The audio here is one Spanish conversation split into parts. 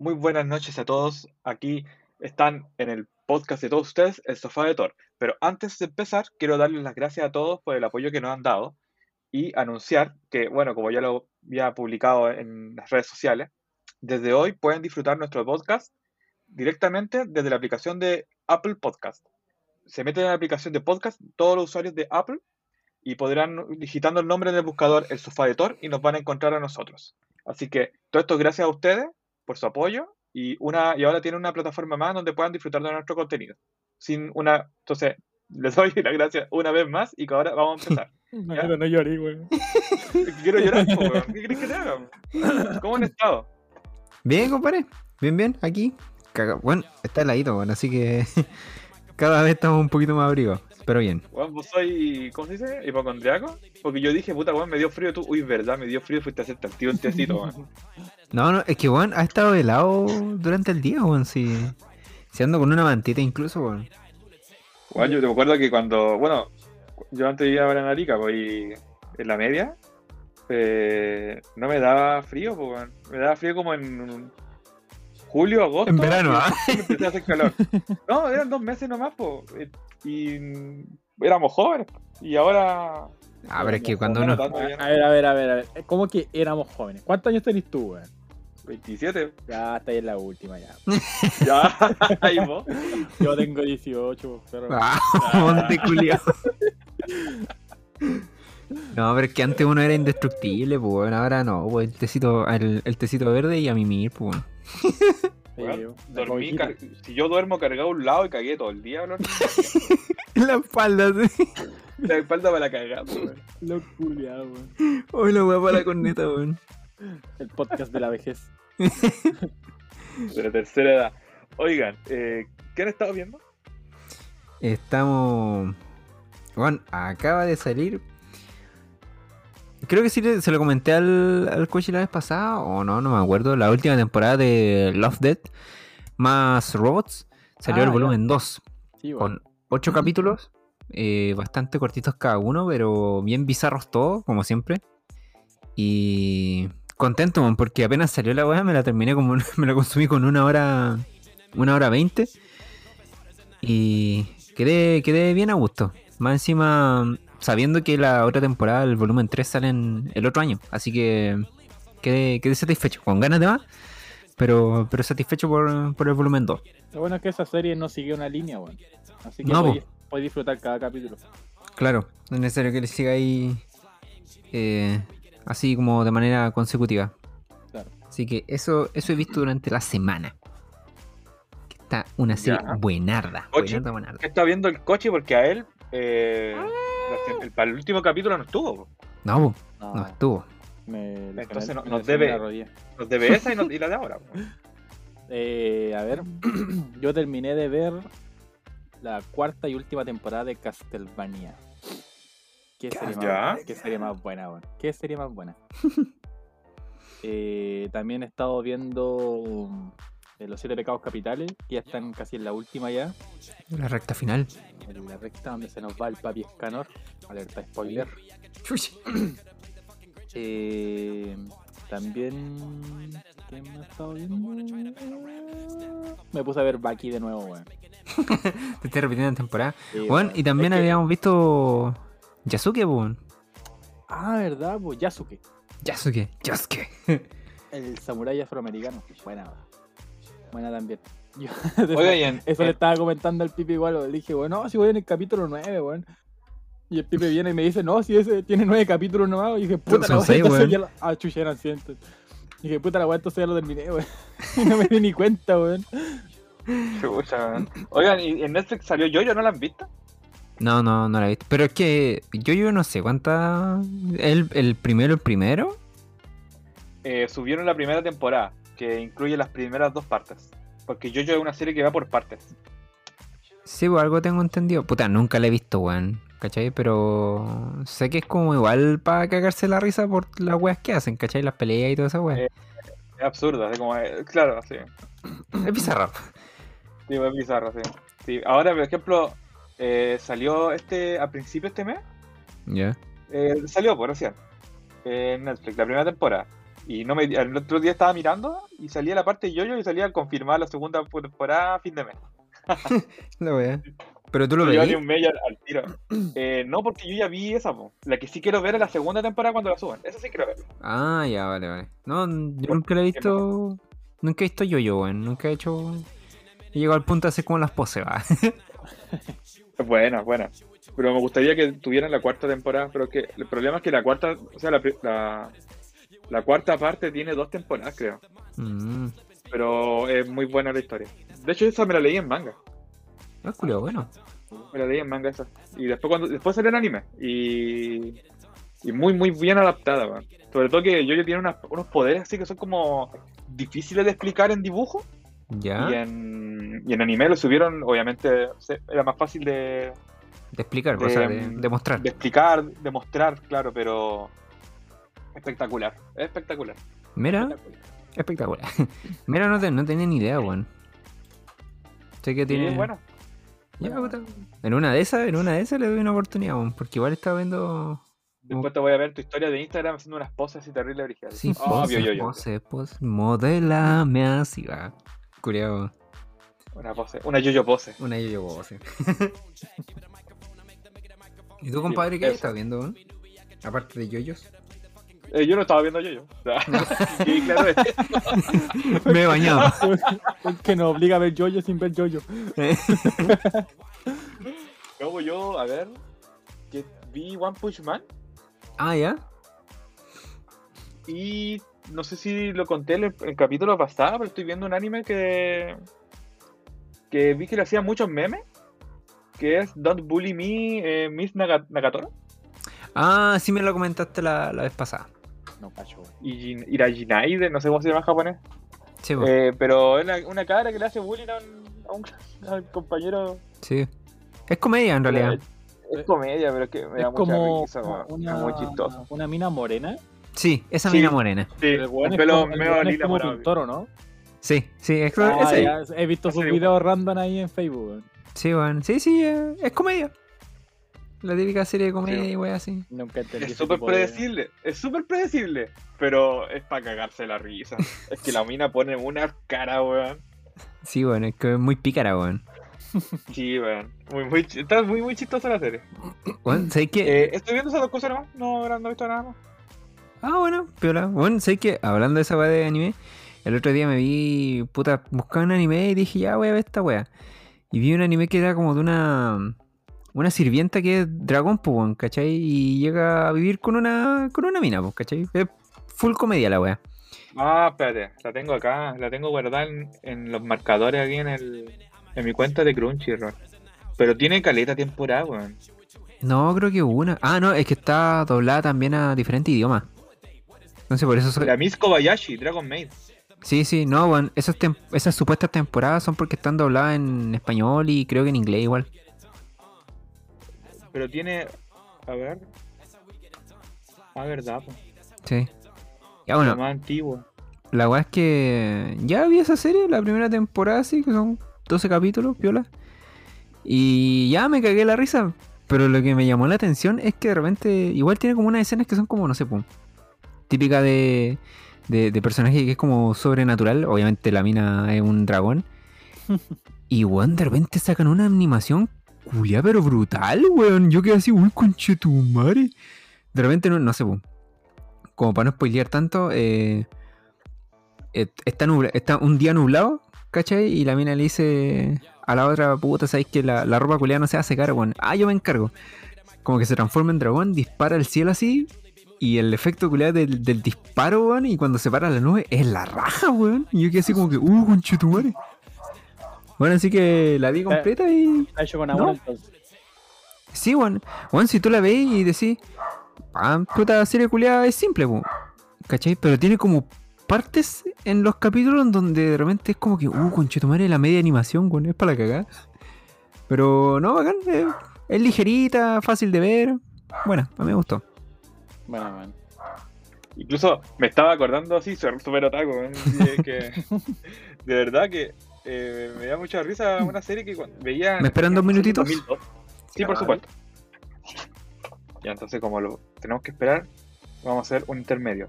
Muy buenas noches a todos. Aquí están en el podcast de todos ustedes, El Sofá de Thor. Pero antes de empezar, quiero darles las gracias a todos por el apoyo que nos han dado y anunciar que, bueno, como ya lo había publicado en las redes sociales, desde hoy pueden disfrutar nuestro podcast directamente desde la aplicación de Apple Podcast. Se meten en la aplicación de podcast todos los usuarios de Apple y podrán, digitando el nombre del buscador El Sofá de Thor, y nos van a encontrar a nosotros. Así que todo esto gracias a ustedes por su apoyo y, una, y ahora tiene una plataforma más donde puedan disfrutar de nuestro contenido. Sin una, entonces, les doy las gracias una vez más y que ahora vamos a empezar. No, no lloré, weón. Quiero llorar, po, weón. ¿qué crees que te haga? ¿Cómo han estado? Bien, compadre. Bien, bien. Aquí. Caga- Bueno, está heladito, bueno, así que cada vez estamos un poquito más abrigados. Pero bien. Vos soy, ¿cómo se dice? ¿Hipocondriaco? Porque yo dije, puta, weón, me dio frío tú. Uy, verdad, me dio frío, fuiste a hacerte tío un tecito, weón. No, no, es que, weón, ha estado helado durante el día, weón. Si, si ando con una mantita incluso, weón. Weón, yo te acuerdo que cuando, bueno, yo antes vivía ahora en Arica, pues, y en la media, eh, no me daba frío, pues, weón. Me daba frío como en julio, agosto. En verano, ¿ah? Empecé a hacer calor. No, eran dos meses nomás, pues. Y éramos jóvenes. Y ahora. Ah, pero es que cuando uno. A ver, a ver, a ver, a ver. ¿Cómo que éramos jóvenes? ¿Cuántos años tenés tú, weón? 27. Ya está ahí en la última, ya. Ya, ahí vos. Yo tengo 18, pero. Ah, monte culiao. No, pero es que antes uno era indestructible, pues. Ahora no, pues el tecito, el, el tecito verde y a mimir, pues, la dormí, car- si yo duermo cargado a un lado y cagué todo el día, bro, En la espalda, sí. la espalda para cagar, weón. Lo culiao, weón. Hoy la weá para la corneta, weón. El podcast de la vejez. de la tercera edad. Oigan, eh, ¿qué han estado viendo? Estamos. Bueno, acaba de salir. Creo que sí se lo comenté al, al coche la vez pasada, o no, no me acuerdo. La última temporada de Love Dead más Robots salió Ah, el ya. volumen 2 Sí, weón. con 8 capítulos, eh, bastante cortitos cada uno, pero bien bizarros todos, como siempre. Y contento, man, porque apenas salió la weá, me la terminé como me la consumí con una hora, una hora veinte. Y quedé, quedé bien a gusto. Más encima, sabiendo que la otra temporada, el volumen 3, sale en el otro año. Así que quedé, quedé satisfecho, con ganas de más, pero, pero satisfecho por, por el volumen 2. Lo bueno es que esa serie no sigue una línea, weón. Así que No, podéis podéis disfrutar cada capítulo. Claro, no es necesario que le siga ahí eh, así como de manera consecutiva. Claro. Así que eso, eso he visto durante la semana. Que está una serie Ya. buenarda. Oye, buenarda, buenarda. ¿Qué está viendo el coche? Porque a él, eh, la- el- para el último capítulo no estuvo. No, No, no estuvo. me Entonces no- me nos debe-. Nos debe esa y, y la de ahora. Eh, a ver, yo terminé de ver la cuarta y última temporada de Castlevania. ¿Qué serie, más, qué serie más buena, weón? ¿Qué serie más buena? Eh, también he estado viendo eh, Los Siete Pecados Capitales, que ya están casi en la última ya. La recta final. En la recta donde se nos va el papi Escanor. Alerta spoiler. Eh, también. ¿Qué me estado viendo? Me puse a ver Baki de nuevo, weón. Te estoy repitiendo en temporada. Sí, Bueno, y también Es que- habíamos visto Yasuke, weón. Ah, ¿verdad? Pues Yasuke. Yasuke, Yasuke. El samurái afroamericano. Buena, weón. Buena también. Yo- Oiga, en- Eso le estaba comentando al Pipe igual. Le dije, bueno, no, si voy en el capítulo 9, weón. Y el Pipe viene y me dice, no, si ese tiene nueve capítulos nomás. Y dije, puta, Son la seis, weón. ya la... Ah, chucha, eran cientos. Y dije, puta, la weá, entonces ya lo terminé, weón. Y no me di ni cuenta, weón. Chucha, weón. Oigan, ¿y en Netflix salió yo? ¿No la han visto? No, no, no la he visto. Pero es que yo, yo no sé cuánta. El, el primero, el primero. Eh, subieron la primera temporada, que incluye las primeras dos partes. Porque yo es una serie que va por partes. Sí, pues algo tengo entendido. Puta, nunca la he visto, weón. ¿Cachai? Pero sé que es como igual para cagarse la risa por las weas que hacen, ¿cachai? Las peleas y toda esa wea. Eh. Es absurdo, así como, eh, claro, sí. Es bizarro. Sí, es bizarro, sí. sí. Ahora, por ejemplo, eh, salió este, a principio de este mes, Ya. eh, salió por recién, eh, en Netflix, la primera temporada. Y no me, el otro día estaba mirando y salía la parte de Yoyo y salía confirmada la segunda temporada a fin de mes. La wea. Pero tú lo No veías. ni un mes al, al tiro. Eh, no, porque yo ya vi esa, po. La que sí quiero ver es la segunda temporada cuando la suban. Esa sí quiero ver. Ah, ya, vale, vale. No, yo ¿Por nunca la he visto. Nunca he visto yo-yo, weón. Nunca he hecho. He llegado al punto de hacer como las poses, va. Es buena, buena. Pero me gustaría que tuvieran la cuarta temporada. Pero que el problema es que la cuarta, o sea, la, la, la cuarta parte tiene dos temporadas, creo. Mm. Pero es muy buena la historia. De hecho, esa me la leí en manga. Ah, culiao, bueno. Me la leí en manga esa. Y después cuando después salió en anime. Y, y muy, muy bien adaptada, weón. Sobre todo que Yoyo tiene unas- unos poderes así que son como difíciles de explicar en dibujo. Ya. Y en, y en anime lo subieron, obviamente, era más fácil de, De explicar, de- o sea, de, de mostrar. de explicar, de mostrar, claro, pero espectacular, es espectacular. Mira, espectacular. espectacular. Mira, no, te- no tenía ni idea, weón. Sé que Sí, tiene. es bueno. Ya. En una de esas, en una de esas le doy una oportunidad, weón. Porque igual estaba viendo. Después te voy a ver tu historia de Instagram haciendo unas poses y terrible originales. Sí, Obvio, pose, yo, yo. pose, pose. Modelame así, va. Culiao. Una pose, una yo-yo pose. Una yo-yo pose. ¿Y tú, compadre, qué eso. estás viendo? Aparte de yoyos. Eh, yo no estaba viendo yo-yo. O sea, que claro es. Me he bañado. que nos obliga a ver Jojo sin ver Jojo. Luego yo, a ver, que vi One Punch Man ah, ya. y no sé si lo conté en el, el capítulo pasado, pero estoy viendo un anime que que vi que le hacía muchos memes, que es Don't Bully Me, eh, Miss Naga- Nagatoro Ah, sí me lo comentaste la, la vez pasada. No cacho. y Jin- Irajinaide, no sé cómo se llama en japonés, Sí. Eh, pero es una, una cabra que le hace bullying a un, a un- a un compañero. sí. Es comedia, en realidad. Es comedia, pero es que me Es da mucha risa, una, es muy chistoso. una mina morena. Sí, esa Sí. mina morena. Sí, el el pelo como- medio lila como pintor, ¿o ¿no? Sí, sí, es, Ah, ese. ya, he visto sus videos random ahí en Facebook. weón. Sí, weón. Sí, sí, eh, es comedia. La típica serie de comedia Sí. y wey así. Nunca entendí Es súper de- predecible, es súper predecible, pero es para cagarse la risa. es que la mina pone una cara, weón. Sí, weón, es que es muy pícara, weón. Sí, weón. Muy, muy, está muy, muy chistosa la serie. Weón, ¿sabes qué? Eh, estoy viendo esas dos cosas nomás, no, no he visto nada más. Ah, bueno, piola. Bueno, sé que hablando de esa weá de anime, el otro día me vi, puta, buscaba un anime y dije, ya voy a ver esta weá. Y vi un anime que era como de una una sirvienta que es dragón, pues, ¿cachai? Y llega a vivir con una con una mina, pues, ¿cachai? Es full comedia la weá. Ah, espérate, la tengo acá, la tengo guardada en, en los marcadores aquí en el en mi cuenta de Crunchyroll. Pero tiene caleta temporada, weón. No, creo que una. Ah, no, es que está doblada también a diferentes idiomas. Entonces por eso soy... La Miss Kobayashi, Dragon Maid. Sí, sí, no, weón, esas, tem- esas supuestas temporadas son porque están dobladas en español y creo que en inglés igual. Pero tiene. A ver. Ah, verdad, pues. Sí. Ya La bueno, más antigua. La weá es que ya vi esa serie, la primera temporada, sí, que son 12 capítulos, piola. Y ya me cagué la risa. Pero lo que me llamó la atención es que de repente, igual tiene como unas escenas que son como, no sé, pum, típica de, de, de personaje que es como sobrenatural. Obviamente la mina es un dragón. Y weón, de repente sacan una animación culia, pero brutal, weón. Yo quedé así, uy, conchetumare. De repente, no, no sé. Como para no spoilear tanto, eh, está, nubla- está un día nublado, ¿cachai? Y la mina le dice a la otra puta, ¿sabéis que la, la ropa culiada no se va a secar, weón? Ah, yo me encargo. Como que se transforma en dragón, dispara al cielo así. Y el efecto culiado del, del disparo, weón, y cuando se para la nube, es la raja, weón. Y yo quedé así como que, uh, conchetumare. Bueno, así que la vi completa y. Está hecho con amor No. entonces. Sí, weón. Weón, si tú la ves y decís, ah, puta serie culiada es simple, weón. ¿Cachai? Pero tiene como partes en los capítulos en donde de repente es como que, uh, conchetumare, la media animación, weón, es para la cagada. Pero no, bacán, eh, es ligerita, fácil de ver. Bueno, a mí me gustó. Bueno, man. Incluso me estaba acordando así, súper súper otaku, que de verdad que eh, me da mucha risa una serie que cuando veía. ¿Me esperan dos minutitos? 2002. Sí, por supuesto. Ya, entonces, como lo tenemos que esperar, Vamos a hacer un intermedio.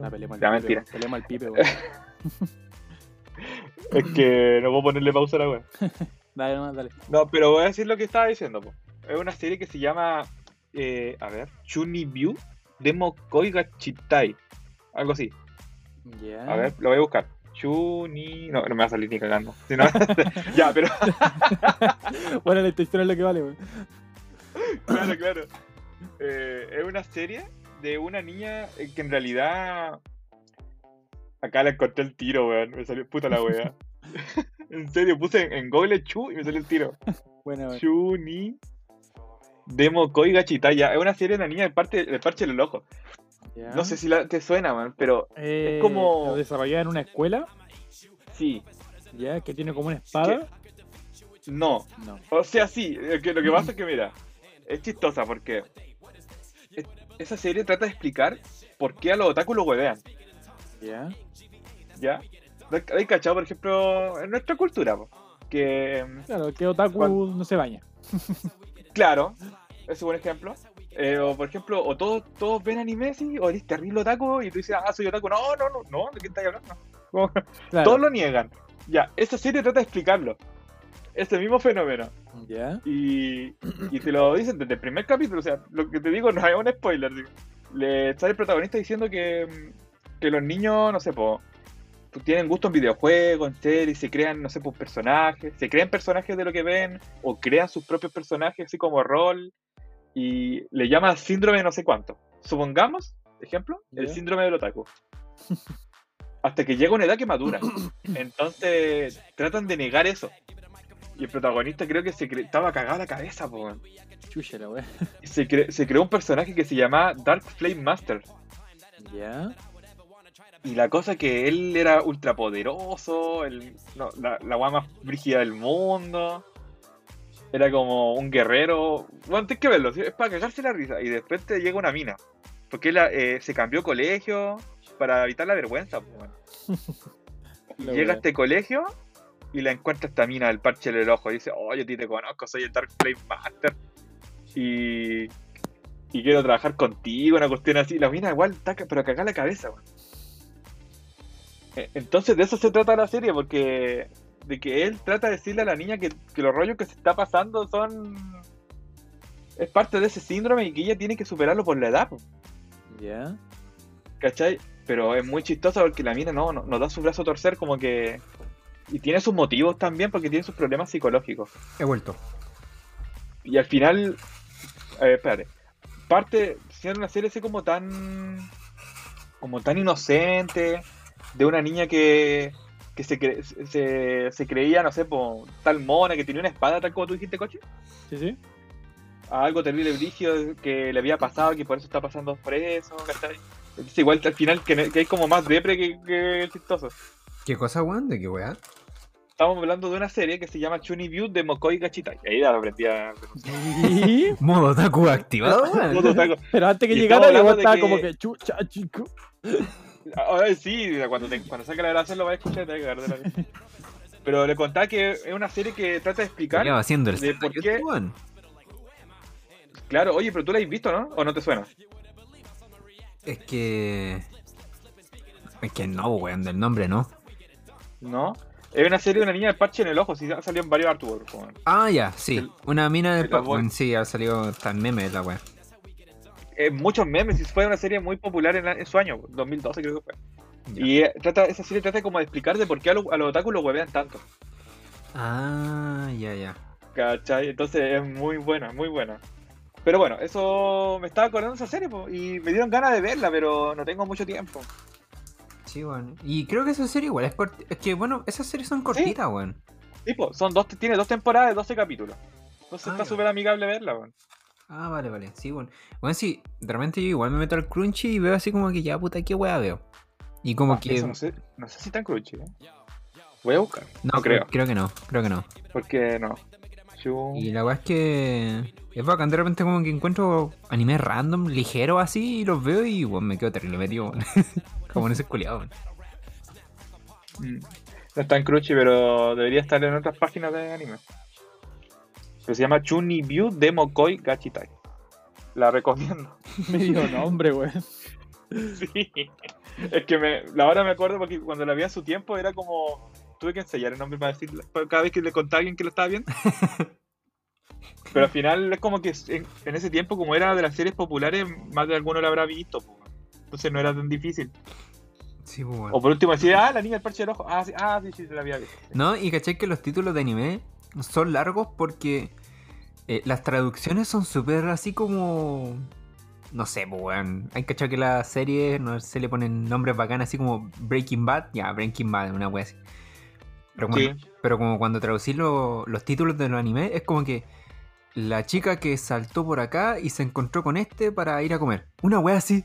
Al pipe, mentira. weón. Peleemos al pipe, weón. Es que no puedo ponerle pausa a la web. Dale, nomás, dale. No, pero voy a decir lo que estaba diciendo. po. Es una serie que se llama, eh, a ver, Chunibyu Demo Koiga Chitai. Algo así. A ver, lo voy a buscar. Chuni... No, no me va a salir ni cagando. Si no- ya, pero... Bueno, la intención es lo que vale, weón. claro, claro. Eh, es una serie de una niña eh, que en realidad. Acá le encontré el tiro, weón. Me salió puta la wea. en serio, puse en, en Google Chu y me salió el tiro. Bueno, weón. Demo Koiga Chitaya. Es una serie de una niña de, parte, de parche del ojo. No sé si la, te suena, man, pero Eh, como- Desarrollada en una escuela, sí. ya, que tiene como una espada. No. No. O sea, sí. Lo que, lo que pasa es que, mira, es chistosa porque es- esa serie trata de explicar por qué a los otakus lo huevean. Ya. ¿Ya? ¿Hay cachado, por ejemplo, en nuestra cultura? po? Que, Claro, que otaku no se baña. claro, ese es un buen ejemplo. Eh, o por ejemplo, o todos, todos ven anime, sí, o eres terrible otaku, y tú dices, ah, soy otaku. No, no, no, no, ¿de qué estás hablando? Como- Claro. Todos lo niegan. Ya, esa serie trata de explicarlo. Ese mismo fenómeno. Ya. Y, y te lo dicen desde el primer capítulo. O sea, lo que te digo no es un spoiler. Le sale el protagonista diciendo que, que los niños, no sé, po, pues, tienen gusto en videojuegos, en series, se crean, no sé, pues personajes, se crean personajes de lo que ven, o crean sus propios personajes, así como rol, y le llama síndrome de no sé cuánto. Supongamos, ejemplo, el síndrome del otaku. Hasta que llega una edad que madura. Entonces tratan de negar eso. Y el protagonista creo que se cre- estaba cagado la cabeza, po. weón. Y Se, cre- se creó un personaje que se llama Dark Flame Master. Ya. Y la cosa es que él era ultrapoderoso, el, no, la, la guay más brígida del mundo. Era como un guerrero. Bueno, tienes que verlo, es para cagarse la risa. Y después te llega una mina. Porque él eh, se cambió colegio para evitar la vergüenza. Y La llega a este colegio y la encuentra esta mina del parche en el ojo. Y dice, oh, yo a ti te conozco, soy el Dark Flame Master. Y, y quiero trabajar contigo, una cuestión así. La mina igual está, ca- pero cagar la cabeza, weón. Eh, Entonces de eso se trata la serie, porque de que él trata de decirle a la niña que, que los rollos que se está pasando son... Es parte de ese síndrome y que ella tiene que superarlo por la edad, Ya. ¿cachai? Pero es muy chistoso porque la mina no, no, no da su brazo a torcer como que... Y tiene sus motivos también porque tiene sus problemas psicológicos. He vuelto. Y al final, eh, espérate, parte siendo una serie así como tan, como tan inocente, de una niña que, que se, cre- se, se creía, no sé, po, tal mona, que tenía una espada, tal como tú dijiste, coche, Sí, sí. a algo terrible brígido que le había pasado, que por eso está pasando por eso, ¿cachai? Entonces igual al final que, que hay como más depre que, que chistoso. ¿Qué cosa, weón? ¿De qué weá? Estamos hablando de una serie que se llama Chuni View de Mokoi Gachitai. Ahí lo aprendí a Modo Taku activado, weón. Pero antes que Y llegara, la de estaba como que chucha, chico. Ah, sí, cuando, te, cuando saque la grabación lo vas a escuchar te vas a de la. Pero le contaba que es una serie que trata de explicar. ¿Qué va haciendo el de por qué- weón? Claro, oye, pero tú la has visto, ¿no? ¿O no te suena? Es que. Es que no, weón, del nombre no. ¿No? Es una serie de una niña de parche en el ojo, sí, ha salido en varios artworks. weón. Ah, ya, sí. El- Una mina de el. Pokémon, sí, ha salido tan meme la weá. Eh, muchos memes, y fue una serie muy popular en, la- en su año, 2012 creo que fue. Ya. Y eh, trata, esa serie trata como de explicar de por qué a, lo- a los otakus lo huevean tanto. Ah, ya, ya. ¿Cachai? Entonces es muy buena, muy buena. Pero bueno, eso me estaba acordando de esa serie po, y me dieron ganas de verla, pero no tengo mucho tiempo. Sí, weón. Y creo que esa serie igual es corta. Es que, bueno, esas series son cortitas, weón. Tipo, son dos, tiene dos temporadas de 12 capítulos. Entonces Ah, está súper amigable verla, weón. Ah, vale, vale. Sí, bueno. Bueno, sí, de repente yo igual me meto al crunchy y veo así como que ya, puta, qué weá veo. Y como Ah, que. eso no, sé, no sé si tan crunchy, ¿eh? Voy a buscar. No, no creo. Creo que no, creo que no. Porque no. Yo- Y la weá es que. Es bacán, de repente como que encuentro anime random, ligero así, y los veo y bueno, me quedo terrible metido, como en ese culiado. Mm. No es tan crunchy, pero debería estar en otras páginas de anime. Que se llama Chunibyu Demokoi Gachitai. La recomiendo. Medio nombre, weón. Sí. Es que me, ahora me acuerdo porque cuando la vi a su tiempo era como. Tuve que ensayar el nombre para decir cada vez que le contaba a alguien que lo estaba viendo. Pero al final es como que en, en ese tiempo, como era de las series populares, más de alguno lo habrá visto. po. Entonces no era tan difícil. Sí, weón. O por último decía, ah, la niña del parche del ojo. Ah, sí, ah, sí, sí, se la había visto. No, y caché que los títulos de anime son largos porque eh, las traducciones son súper así como. No sé, pues, weón. Hay cachado que la serie no se le ponen nombres bacanas así como Breaking Bad. Ya, Breaking Bad, una wea así. Pero, Sí. cuando- pero como cuando traducís lo- los títulos de los animes, es como que la chica que saltó por acá y se encontró con este para ir a comer. Una wea así.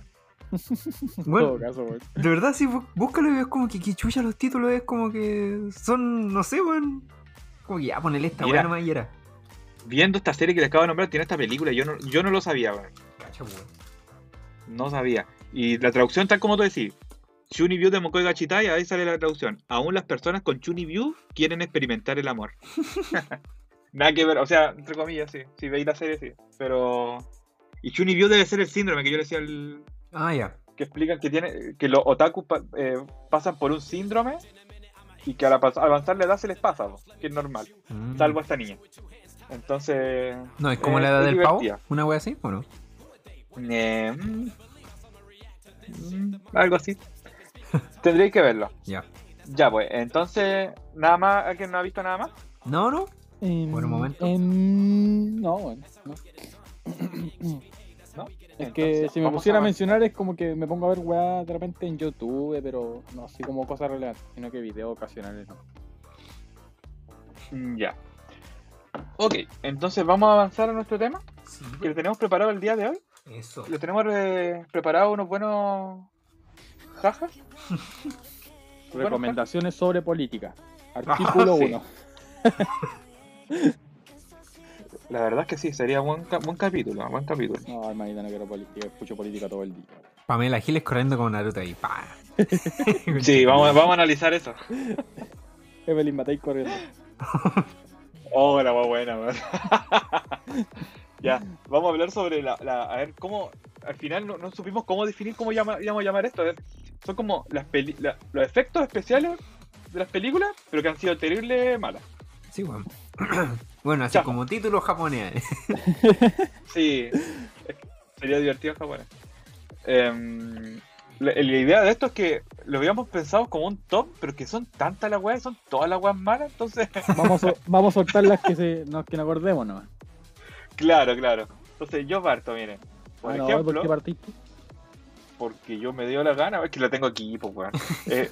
En Bueno, todo caso, de verdad, sí, bú- búscalo y es como que, que chucha los títulos, es como que son, no sé, weón. Como que ya ponele esta weá nomás y era. Viendo esta serie que le acabo de nombrar, tiene esta película. Yo no, yo no lo sabía, weón. No sabía. Y la traducción, tal como tú decís, Chunibyu de Mokoi Gachitai, ahí sale la traducción. Aún las personas con Chunibyu quieren experimentar el amor. Nada que ver, o sea, entre comillas, sí. Si veis la serie, sí. Pero. Y Chunibyu debe ser el síndrome que yo le decía al. Ah, ya. que explican que tiene. que los otakus pa- eh, pasan por un síndrome y que al avanzar la edad se les pasa, po, que es normal. Mm. Salvo a esta niña. Entonces. No, es como eh, la edad del pavo. Una wea así, ¿o no? Eh, mm, mm, algo así. Tendréis que verlo. Ya. Ya, pues, entonces, nada más, ¿alguien no ha visto nada más? No, no. Em, Buen momento. em, no, weón. No. ¿No? Es que Entonces, si me pusiera a a- mencionar es como que me pongo a ver weá de repente en YouTube, pero no así como cosas relevantes, sino que videos ocasionales, ¿no? Mm, Ya. Ok, entonces vamos a avanzar a nuestro tema, que lo tenemos preparado el día de hoy. Eso. Lo tenemos eh, preparado unos buenos jajas. Recomendaciones sobre política. Artículo Ah, sí. 1. La verdad es que sí, sería buen, ca- buen capítulo, buen capítulo. No, hermanita, no quiero política, escucho política todo el día. Pamela Giles corriendo como Naruto ahí. Pa. Sí, vamos, vamos a analizar eso. Evelyn Matei corriendo. Oh, la más buena, weón. ya, vamos a hablar sobre la, la- A ver, cómo. Al final no, no supimos cómo definir cómo llama, íbamos a llamar esto. A ver, son como las peli- la- los efectos especiales de las películas, pero que han sido terrible malas. Sí, weón. bueno, así como título japonés. Sí, sería divertido en japonés. Em, la, la idea de esto es que lo habíamos pensado como un top, pero que son tantas las weas, son todas las weas malas, entonces. Vamos a, vamos a soltar las que, se, no, que nos acordemos, ¿no? claro, claro. Entonces yo parto, miren. Por no, ejemplo. ¿por qué partiste? Porque yo me dio la gana, es que la tengo aquí, pues, weón. Eh,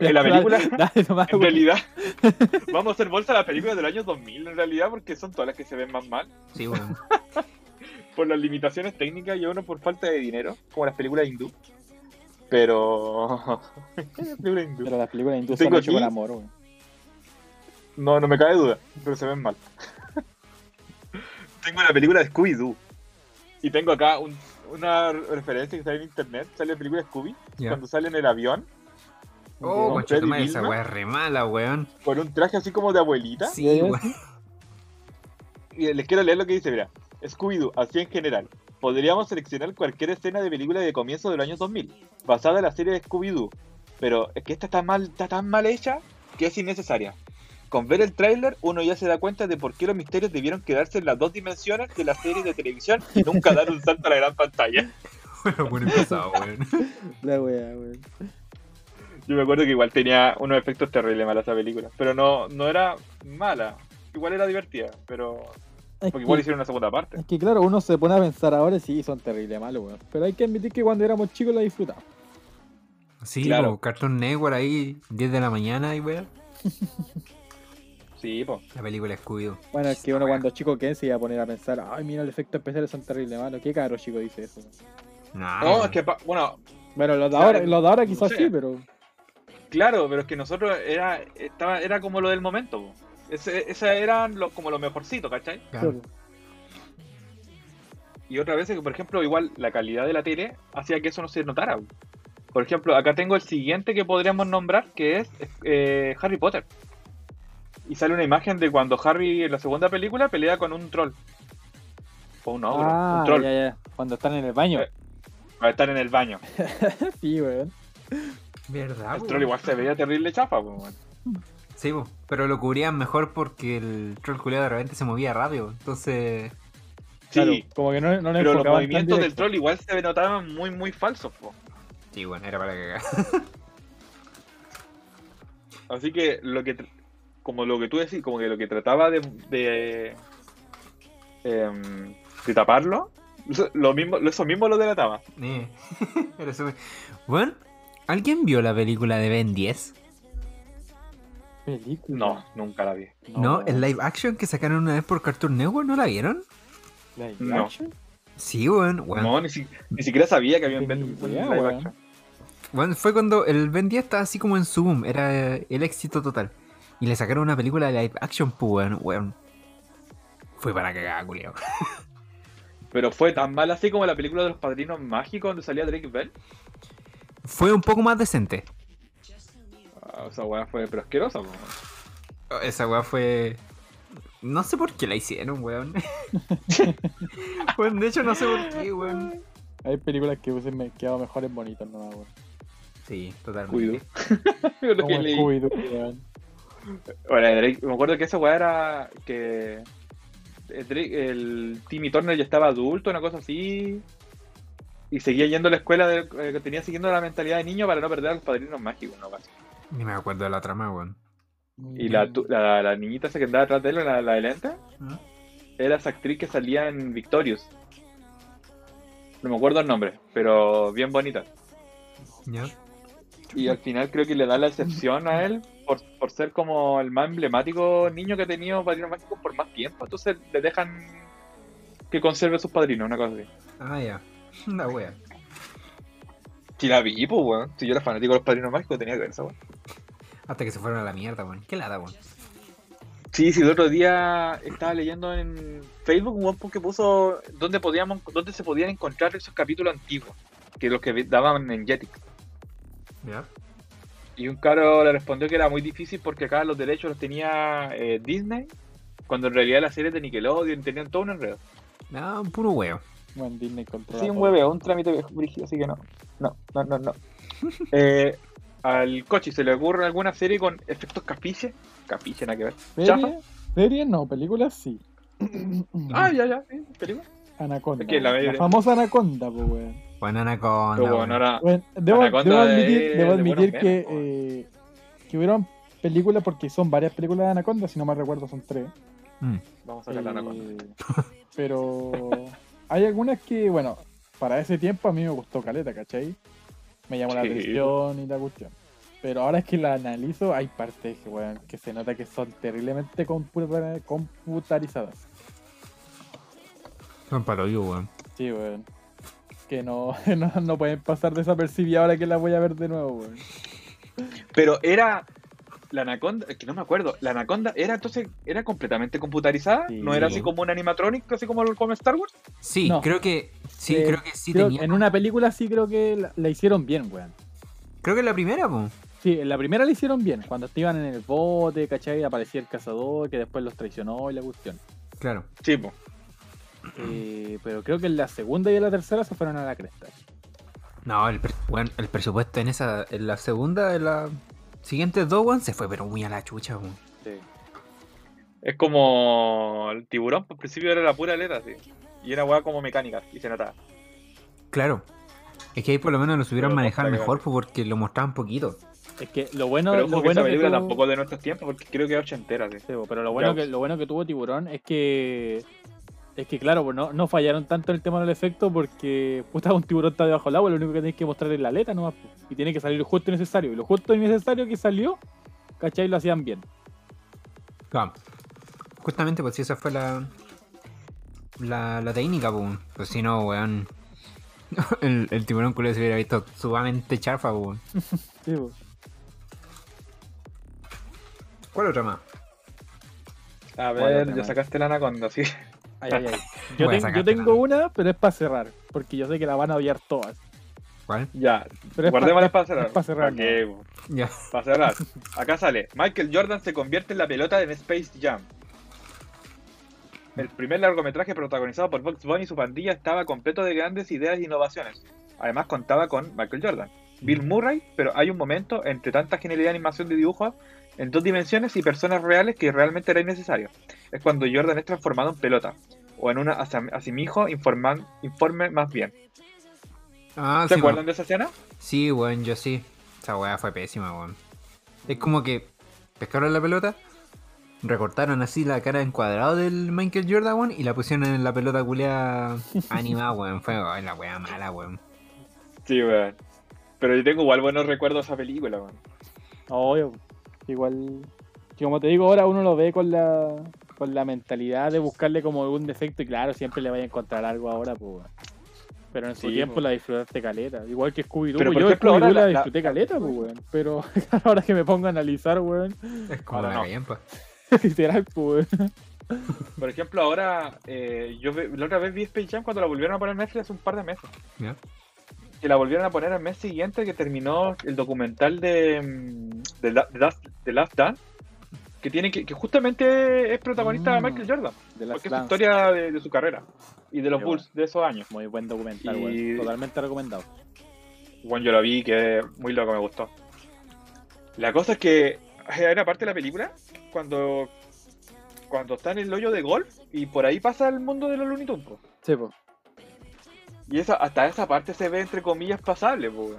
en la película, Dale, dale nomás, en realidad, vamos a hacer bolsa a las películas del año 2000, en realidad, porque son todas las que se ven más mal, Sí, weón. por las limitaciones técnicas y uno por falta de dinero, como las películas hindú. Pero. las películas hindú. Pero las películas hindúes son Tengo hechas con amor, weón. No, no me cabe duda, pero se ven mal. tengo la película de Scooby-Doo. Y tengo acá un- una referencia que sale en internet, sale la película de Scooby, cuando sale en el avión, Oh, Freddy esa Vilma. weá es re mala, weón. con un traje así como de abuelita. Sí, weón. Y les quiero leer lo que dice, mira. Scooby-Doo, así en general. Podríamos seleccionar cualquier escena de película de comienzo de los años 2000, basada en la serie de Scooby-Doo. Pero es que esta está, mal, está tan mal hecha que es innecesaria. Con ver el tráiler, uno ya se da cuenta de por qué los misterios debieron quedarse en las dos dimensiones de la serie de televisión y nunca dar un salto a la gran pantalla. Bueno, bueno empezado, weón. La wea, weón. Yo me acuerdo que igual tenía unos efectos terribles mala esa película, pero no, no era mala. Igual era divertida, pero... Es Porque igual que, hicieron una segunda parte. es que claro, uno se pone a pensar ahora y sí, son terribles malos, weón. Pero hay que admitir que cuando éramos chicos la disfrutamos. Sí, Claro. po, Cartoon Network ahí, 10 de la mañana y weón. Sí. La película Scooby-Doo. Bueno, es que uno cuando chico que se iba a poner a pensar, ay, mira, los efectos especiales son terribles malos. ¿Qué caro chico dice eso? No, No, es que, bueno, Bueno, los de Claro, ahora, los de ahora no quizás sé. sí, pero. Claro, pero es que nosotros era, estaba, era como lo del momento. po. Ese, ese eran lo- como lo mejorcito, ¿cachai? Claro. Y otra vez que, por ejemplo, igual la calidad de la tele hacía que eso no se notara. po. Por ejemplo, acá tengo el siguiente que podríamos nombrar, que es eh, Harry Potter. Y sale una imagen de cuando Harry en la segunda película pelea con un troll. O un ogro, ah, un troll. ya, ya. Cuando están en el baño. Eh, a estar en el baño. sí, weón. ¿Verdad? El troll igual se veía terrible chafa, pues, weón. Sí, po, pero lo cubrían mejor porque el troll culiado de repente se movía rápido. Entonces, Sí, Claro, como que no, no le pero los movimientos del troll igual se notaban muy, muy falsos, po. sí, bueno, era para cagar. Así que lo que, como lo que tú decís, como que lo que trataba de, de, em, de taparlo, lo mismo, eso mismo lo delataba. Eh, Bueno, ¿alguien vio la película de Ben 10? Película. No, nunca la vi. No, el live action que sacaron una vez por Cartoon Network, ¿no la vieron? Live No. action. Sí, weón. Bueno, No, ni, si- ni siquiera sabía que visto un idea, live action. Bueno, fue cuando el Ben 10 estaba así como en su boom, era el éxito total. Y le sacaron una película de live action, pues, weón, weón. Fue para cagar, culiao. Pero fue tan mal así como la película de los padrinos mágicos donde salía Drake Bell. Fue un poco más decente. Ah, esa weá fue pero asquerosa, po. Esa weá fue. No sé por qué la hicieron, weón. Weón, de hecho, no sé por qué, weón. Hay películas que hubiesen me- quedado mejor en bonitas, no weón. Sí, totalmente. Cuido. Como el. Scooby-Doo, weón. Bueno, Drake- me acuerdo que esa weá era que eh, Drake- el Timmy Turner ya estaba adulto, una cosa así. Y seguía yendo a la escuela de- eh, que tenía siguiendo la mentalidad de niño para no perder a los padrinos mágicos, ¿no? Ni me acuerdo de la trama, weón. Y la, tu- la, la niñita esa que andaba atrás de él, la, la de lente, ¿Ah? era esa actriz que salía en Victorious. No me acuerdo el nombre, pero bien bonita. ¿Ya? Y al final creo que le da la excepción a él por, por ser como el más emblemático niño que ha tenido padrinos mágicos por más tiempo. Entonces le dejan que conserve sus padrinos, una cosa así. Ah, ya. La wea. Si la vi, pues, weón. Si yo era fanático de los padrinos mágicos, tenía que ver esa, weón. Hasta que se fueron a la mierda, weón. Qué lata, weón. Sí, sí, el otro día estaba leyendo en Facebook un weón que puso dónde podíamos, dónde se podían encontrar esos capítulos antiguos, que los que daban en Jetix. ¿Ya? Y un caro le respondió que era muy difícil porque acá los derechos los tenía eh, Disney, cuando en realidad las series de Nickelodeon tenían todo un enredo. No, un puro huevo. Bueno, Disney controla. Sí, un hueveo, un trámite brígido, así que no. No, no, no, no. eh, al Cochi se le ocurre alguna serie con efectos capiche. Capiche, nada que ver. ¿Serie? ¿Serie? No, películas sí. Ah, ya, ya, sí, película. Anaconda. Es que la la, famosa Anaconda, pues, weón. Buena anaconda. Pero weón. bueno, ahora. Bueno, debo, Anaconda debo de- admitir, debo que, eh, que hubieron películas, porque son varias películas de Anaconda, si no me recuerdo son tres. Mm. Vamos a sacar la anaconda. Eh, pero hay algunas que, bueno, para ese tiempo a mí me gustó Caleta, ¿cachai? Me llamó la atención y la cuestión. Pero ahora es que la analizo, hay partes que, weón, que se nota que son terriblemente computa- computarizadas. Son yo, weón. Sí, weón. Que no, no, no pueden pasar desapercibidas ahora que la voy a ver de nuevo, weón. Pero era. La anaconda, es que no me acuerdo. La anaconda era entonces, era completamente computarizada. Sí. No era así como un animatronic, así como el como Star Wars. Sí, No. creo que. Sí, Eh, creo que sí Creo- tenía. en una película sí creo que la, la hicieron bien, weón. Creo que la primera, po. Sí, en la primera la hicieron bien. Cuando iban en el bote, ¿cachai? Aparecía el cazador que después los traicionó y la cuestión. Claro. Sí, po. Eh, pero creo que en la segunda y en la tercera se fueron a la cresta. No, el, weón, el presupuesto en esa. En la segunda, en la siguiente dos, weón, se fue, pero muy a la chucha, weón. Es como el tiburón, pues, al principio era la pura letra, sí. Y era weá como mecánica, y se notaba. Claro. Es que ahí por lo menos lo supieron manejar que mejor po, porque lo mostraban poquito. Es que lo bueno, Pero lo que bueno esa que película tuvo- tampoco de nuestros tiempos, porque creo que es ochentera, sí. Sí, pero lo bueno, que, pues. lo bueno que tuvo Tiburón es que. Es que, claro, pues no, no fallaron tanto en el tema del efecto porque, puta, un tiburón está debajo del agua, lo único que tenéis que mostrar es la aleta nomás. pues, Y tiene que salir lo justo y necesario. Y lo justo y necesario que salió, ¿cachai? Lo hacían bien. Claro. Justamente, pues si esa fue la. La, la técnica, pues. Pues si no, weón. El, el tiburón culero se hubiera visto sumamente charfa, po, weón. Sí, pues. ¿Cuál otra más? A ver, ya sacaste la anaconda, sí. Ay, ay, ay. Yo, tengo una, pero es para cerrar, porque yo sé que la van a odiar todas. ¿Cuál? Ya, Pero pa- para cerrar. es pa' cerrar, Ya. Para cerrar. Acá sale. Michael Jordan se convierte en la pelota en Space Jam. El primer largometraje protagonizado por Bugs Bunny y su pandilla estaba completo de grandes ideas e innovaciones. Además contaba con Michael Jordan, Bill Murray, pero hay un momento entre tanta genialidad de animación de dibujos en dos dimensiones y personas reales que realmente era innecesario. Es cuando Jordan es transformado en pelota, o en una asimijo informan, informe más bien. Ah, ¿Se sí, acuerdan weón. de esa escena? Sí, weón, yo sí. Esa weá fue pésima, weón. Es como que pescaron la pelota, recortaron así la cara en cuadrado del Michael Jordan, weón, y la pusieron en la pelota culeada animada, weón. Fue ay, la weá mala, weón. Sí, weón. Pero yo tengo igual buenos recuerdos de esa película, weón. Obvio. Igual. que como te digo, ahora uno lo ve con la con la mentalidad de buscarle como algún defecto y claro, siempre le vaya a encontrar algo ahora, pues. Pero en su Sí, tiempo pues. la disfrutaste caleta. Igual que Scooby-Doo. Pues, por yo ejemplo, ahora la, la- la- disfruté caleta, pues, weón. Pero ahora que me pongo a analizar, weón, Es como Ahora la no. callampa. literal, pues, weón. Por ejemplo, ahora, eh, yo ve- la otra vez vi Space Jam cuando la volvieron a poner en Netflix hace un par de meses. Que la volvieron a poner al mes siguiente que terminó el documental de, mm, de, Last, de Last Dance, que tiene que, que justamente es protagonista Mm. Michael Jordan, De porque es su historia de, de su carrera y de los Bulls de esos años. Muy buen documental, Y-. Totalmente recomendado. Bueno, yo lo vi, que muy loco, me gustó. La cosa es que hay una parte de la película cuando cuando está en el hoyo de golf y por ahí pasa el mundo de los Looney Tunes. po. Sí, pues. Y esa, hasta esa parte se ve entre comillas pasable, po.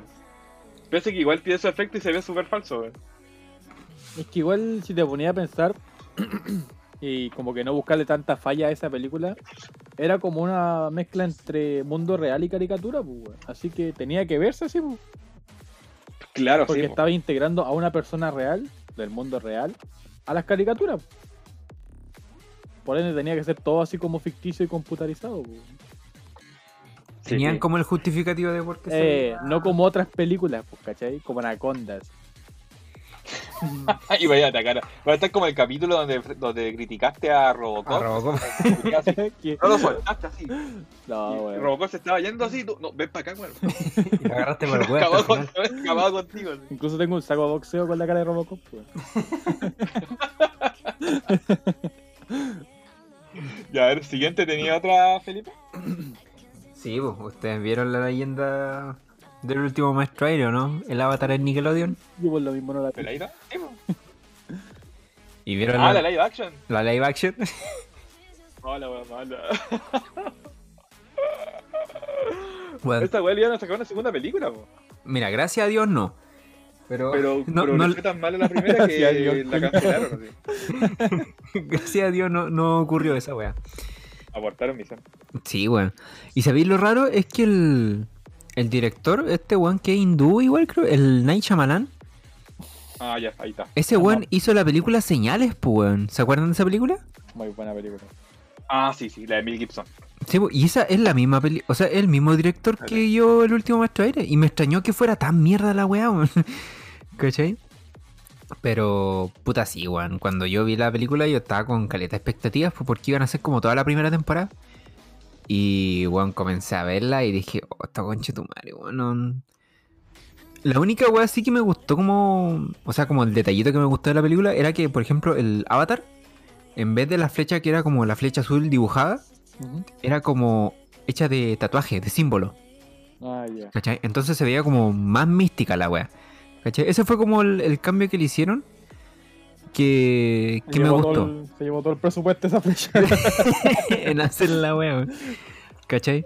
Pese que igual tiene su efecto y se ve súper falso, weón. Es que igual si te ponía a pensar y como que no buscarle tanta falla a esa película, era como una mezcla entre mundo real y caricatura, pues. Así que tenía que verse así, pues, Claro, porque sí. estaba integrando a una persona real, del mundo real, a las caricaturas. Por ende tenía que ser todo así como ficticio y computarizado. pues. Tenían sí. como el justificativo de por qué se- Eh, no como otras películas, pues, ¿cachai? Como Anacondas. y vaya a atacar. Va a estar como el capítulo donde, donde criticaste a Robocop. A Robocop. No lo soltaste así. no, Y weón. Robocop se estaba yendo así. tú- no, ven para acá, weón. Y agarraste por el huevo. Acabado, con- contigo. así. Incluso tengo un saco de boxeo con la cara de Robocop, pues. Ya, a ver, siguiente tenía otra, Felipe. Sí, pues, ustedes vieron la leyenda del último maestro aéreo, ¿no? El avatar en Nickelodeon. Yo por lo mismo no la. Sí, po. Y vieron Ah, la, la live action. la live action. Hola, weón, mala. Bueno, Esta weá le iban a sacar una segunda película, po. mira, gracias a Dios no. Pero, Pero, no, pero no- le fue tan mala la primera que Dios, la cancelaron. Así. gracias a Dios no, no ocurrió esa wea. Abortaron misión. Sí, weón. Y sabéis lo raro es que el, el director, este weón que es hindú igual creo, el Night Shyamalan, Ah, ya, ahí está. ese weón hizo la película Señales, pues weón. ¿Se acuerdan de esa película? Muy buena película. Ah, sí, sí, la de Mel Gibson. Sí, y esa es la misma peli, o sea, el mismo director que yo el último maestro aire. Y me extrañó que fuera tan mierda la weá, weón. ¿Cachai? Pero, puta, sí, weón. Cuando yo vi la película, yo estaba con caleta de expectativas pues, porque iban a ser como toda la primera temporada. Y, weón, comencé a verla y dije, oh, esta concha de tu madre, weón. La única weá sí que me gustó como. O sea, como el detallito que me gustó de la película era que, por ejemplo, el avatar, en vez de la flecha que era como la flecha azul dibujada, era como hecha de tatuaje, de símbolo, Ah. ¿cachai? Entonces se veía como más mística la wea, ¿cachai? Ese fue como el, el cambio que le hicieron que, me llevó todo gustó el- se llevó todo el presupuesto esa flecha. en hacer la wea, weón. ¿cachai?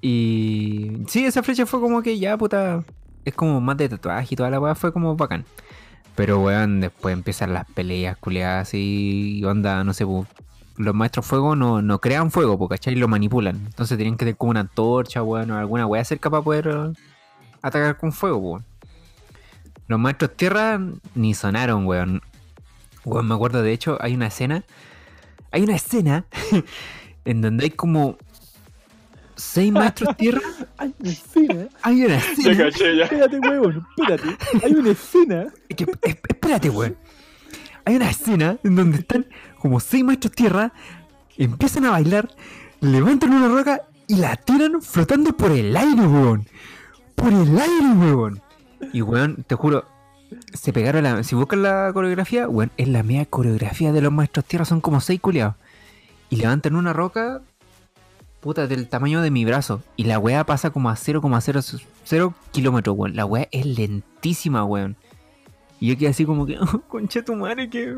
Y sí, esa flecha fue como que ya, puta, es como más de tatuaje y toda la wea fue como bacán. Pero weón, después empiezan las peleas culeadas y onda, no sé, pu, los maestros fuego no, no crean fuego, po, ¿cachai? Lo manipulan. Entonces tienen que tener como una antorcha, weón, o alguna wea cerca para poder eh, atacar con fuego, po. Los maestros tierra ni sonaron, weón. Weón, me acuerdo, de hecho, hay una escena. Hay una escena en donde hay como seis maestros tierra. Hay una escena. Hay una Ya escena. caché, ya. Espérate, huevón, espérate. Hay una escena. Es que, es- espérate, weón. Hay una escena en donde están como seis maestros tierra, empiezan a bailar, levantan una roca y la tiran flotando por el aire, weón. por el aire, weón. Y weón, te juro, se pegaron la. Si buscan la coreografía, weón, es la media coreografía de los maestros tierra, son como seis culiados. Y levantan una roca, puta, del tamaño de mi brazo. Y la weá pasa como a 0,00 kilómetros, weón. La weá es lentísima, weón. Y yo quedé así como que, oh, concha tu madre, que.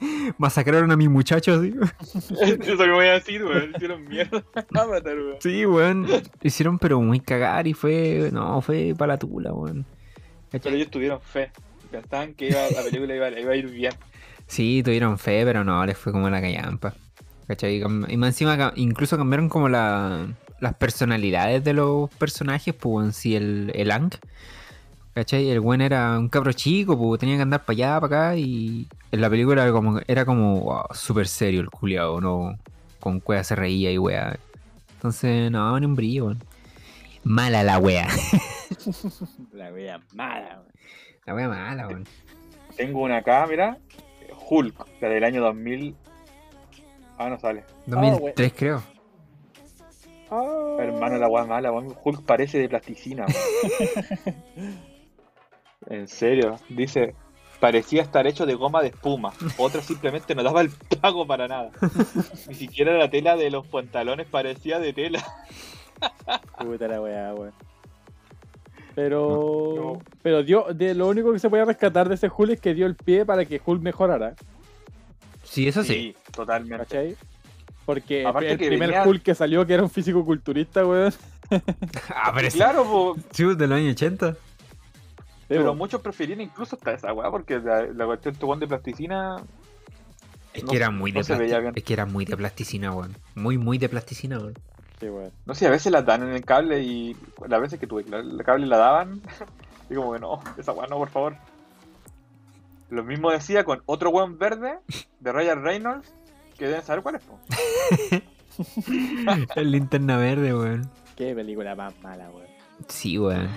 Masacraron a mi muchacho así. Eso que voy a decir, weón. Hicieron mierda. A matar, weón. Sí, weón. Hicieron pero muy cagar y fue. No, fue para la tula, weón. Pero ¿Cachai? ellos tuvieron fe. Pensaban que iba, la película iba, iba a ir bien. Sí, tuvieron fe, pero no, les fue como la callampa. ¿Cachai? Y más encima incluso cambiaron como la, las personalidades de los personajes, pues en sí el, el Ang. ¿Cachai? El buen era un cabro chico, pues tenía que andar para allá, para acá, y en la película era como, era como wow, súper serio el culiao, ¿no? Con cueva se reía y wea. Entonces, no, ni un brillo, weón. Mala la wea. La wea mala, weón. La wea mala, weón. Tengo una acá, mira. Hulk, la del año 2000. Ah, no sale. 2003 creo. Ah. Hermano, la weá mala, weón. Hulk parece de plasticina. en serio, dice. Parecía estar hecho de goma de espuma. Otra simplemente no daba el pago para nada. Ni siquiera la tela de los pantalones parecía de tela. Puta la weá, weón. Pero. No. Pero dio. De, lo único que se puede rescatar de ese Hulk es que dio el pie para que Hulk mejorara. Sí, eso sí. totalmente. ¿Cachai? Porque Aparte el que primer venía- Hulk que salió, que era un físico culturista, weón. Ah, pero Claro, po, Sí, de los años 80. pero muchos preferían incluso hasta esa weá, porque la, la cuestión de weón de plasticina. Es No- que era muy de no se veía plasti- bien. Es que era muy de plasticina, weón. Muy, muy de plasticina, weón. Sí. No sé, a veces la dan en el cable y las veces que tuve la- el cable la daban. y como que no, esa weá no, por favor. Lo mismo decía con otro weón verde de Ryan Reynolds, que deben saber cuál es. po. El linterna verde, weón. Qué película más mala, weón. Sí, weón.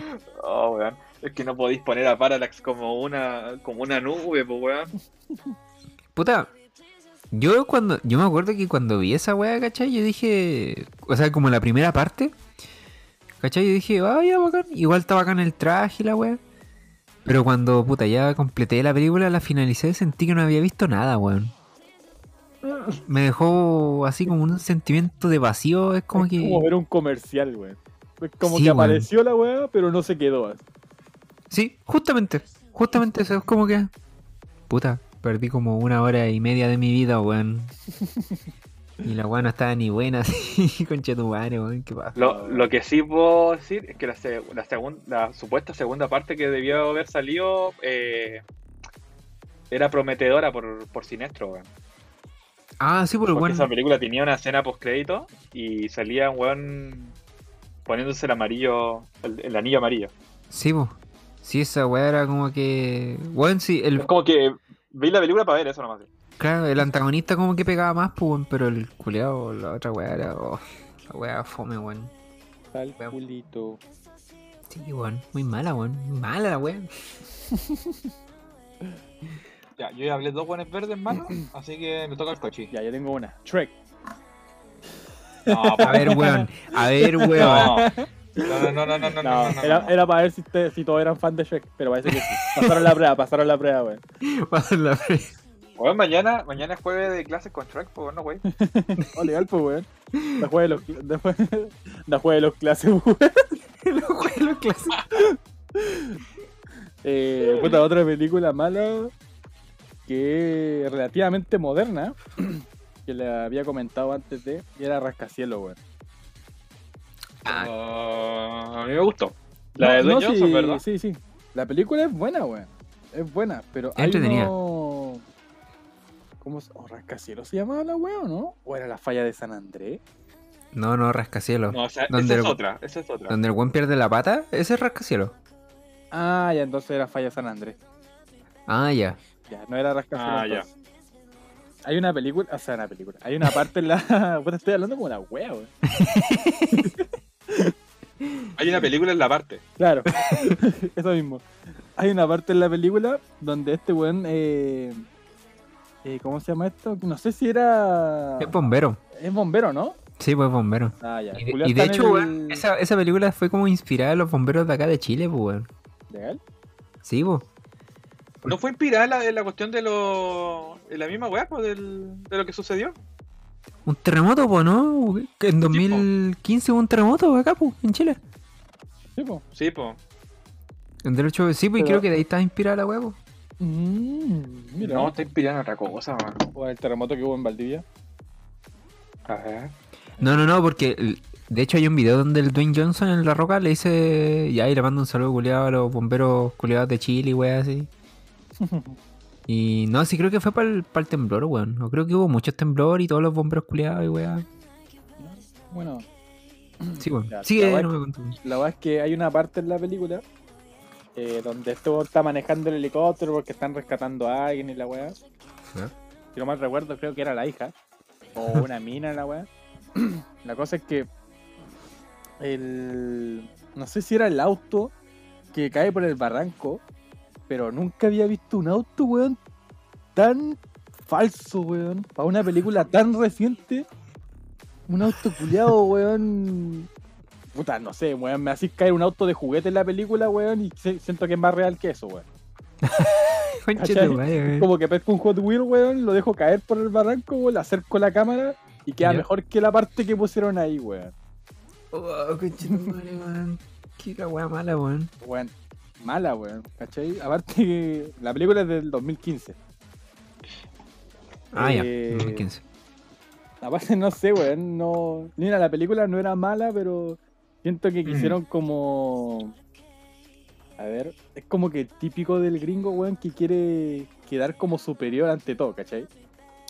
Oh, weón. Es que no podéis poner a Parallax como una, como una nube, pues weón. Puta. Yo cuando. Yo me acuerdo que cuando vi esa weá, ¿cachai? Yo dije. O sea, como la primera parte. ¿Cachai? Yo dije, ah, ya bacán. Igual está bacán el traje y la weá. Pero cuando, puta, ya completé la película, la finalicé, sentí que no había visto nada, weón. Me dejó así como un sentimiento de vacío. Es como es que. como ver un comercial, weón. Es como Sí, que weón. apareció la weá, pero no se quedó. así. Sí, justamente. Justamente eso. Es como que. Puta, perdí como una hora y media de mi vida, weón. Y la weá no estaba ni buena, así. Concha tu madre, weón. Qué pasa. Lo, lo que sí puedo decir es que la, la, segun- la supuesta segunda parte que debió haber salido eh, era prometedora por, por Sinestro, weón. Ah, sí, por el Porque weón. esa película tenía una escena post crédito y salía un weón poniéndose el amarillo, el, el anillo amarillo. Sí, po. Sí, esa weá era como que. Weón, sí, el, Es como que vi la película para ver eso nomás. claro, el antagonista como que pegaba más, pues, weón, pero el culeado, la otra weá era. oh, la weá fome, weón. Tal culito. Sí, weón. Muy mala, weón. Muy mala la weá. Ya, yo ya hablé dos buenos verdes, mano, así que me toca el coche. Ya, yo tengo una. Shrek. No, A ver, weón. A ver, weón. no, no, no, no, no, no, no, No, no, no, era, no. era para ver si, te- si todos eran fan de Shrek, pero parece que sí. Pasaron la prueba, pasaron la prueba, weón. La pre- Weón, mañana, mañana es jueves de clases con Shrek, pues no, güey. Oh, legal, pues, weón. Después de los, después de los clases, weón. Los weones, los clásicos. Eh, puta, otra película mala que es relativamente moderna, que le había comentado antes de, y era Rascacielos, weón. Ah, a mí me gustó. La No, de Dwayne no, Johnson, sí, ¿verdad? Sí, sí. La película es buena, weón. Es buena, pero hay Entretenida. uno... ¿Cómo se... ¿O Rascacielos se llamaba la weón, no? ¿O era la falla de San Andrés? No, no, rascacielos. No, o sea, ¿Dónde esa es otra, esa es otra. Donde el buen pierde la pata, ese es rascacielos. Ah, ya, entonces era falla de San Andrés. Ah, ya. Ya, no era Rascacielos. Ah, ya. Hay una película, o sea, una película. Hay una parte en la. Puta, estoy hablando como la wea, weón. Hay una película en la parte. Claro, eso mismo. Hay una parte en la película donde este weón. Eh, eh, ¿Cómo se llama esto? No sé si era. Es bombero. Es bombero, ¿no? Sí, pues bombero. Ah, ya. Y de, y de hecho, el- weón, esa, esa película fue como inspirada en los bomberos de acá de Chile, pues, weón. ¿Legal? Sí, pues. ¿No fue inspirada en la, la cuestión de lo. en la misma weá, pues, del, de lo que sucedió? Un terremoto, pues, ¿no? En 2015 hubo un terremoto acá, pues, en Chile. Sí, po. Sí, pues. En derecho, sí, pues, y Pero- creo que de ahí está inspirada la weá, pues. Mm, mira. No, está inspirada en otra cosa, man. O el terremoto que hubo en Valdivia. A ver. No, no, no, porque de hecho hay un video donde el Dwayne Johnson en La Roca le dice, y ahí le manda un saludo culiado a los bomberos culiados de Chile y así. Y no, sí creo que fue para el, temblor, weón. O creo que hubo muchos temblores y todos los bomberos culiados y weá. Bueno, Sí, weón. Ya, Sigue, la no me contó. la verdad es que hay una parte en la película eh, donde este weón está manejando el helicóptero porque están rescatando a alguien y la weá. Ya. Si no mal recuerdo, creo que era la hija. O una mina la weá. La cosa es que el. No sé si era el auto que cae por el barranco, pero nunca había visto un auto, weón, tan falso, weón. Para una película tan reciente, un auto culiado, weón. Puta, no sé, weón, me hacís caer un auto de juguete en la película, weón, y se- siento que es más real que eso, weón. Weón. Como que pesco un Hot Wheel, weón, lo dejo caer por el barranco, weón, acerco la cámara y queda mejor que la parte que pusieron ahí, weón. Oh, madre, weón. Qué weá mala, weón. Weón, mala, weón, ¿cachai? Aparte que la película es del 2015. Ah, ya, Eh, 2015. Aparte, no sé, weón, no... Mira, la película no era mala, pero siento que quisieron como... A ver, es como que típico del gringo, weón, que quiere quedar como superior ante todo, ¿cachai?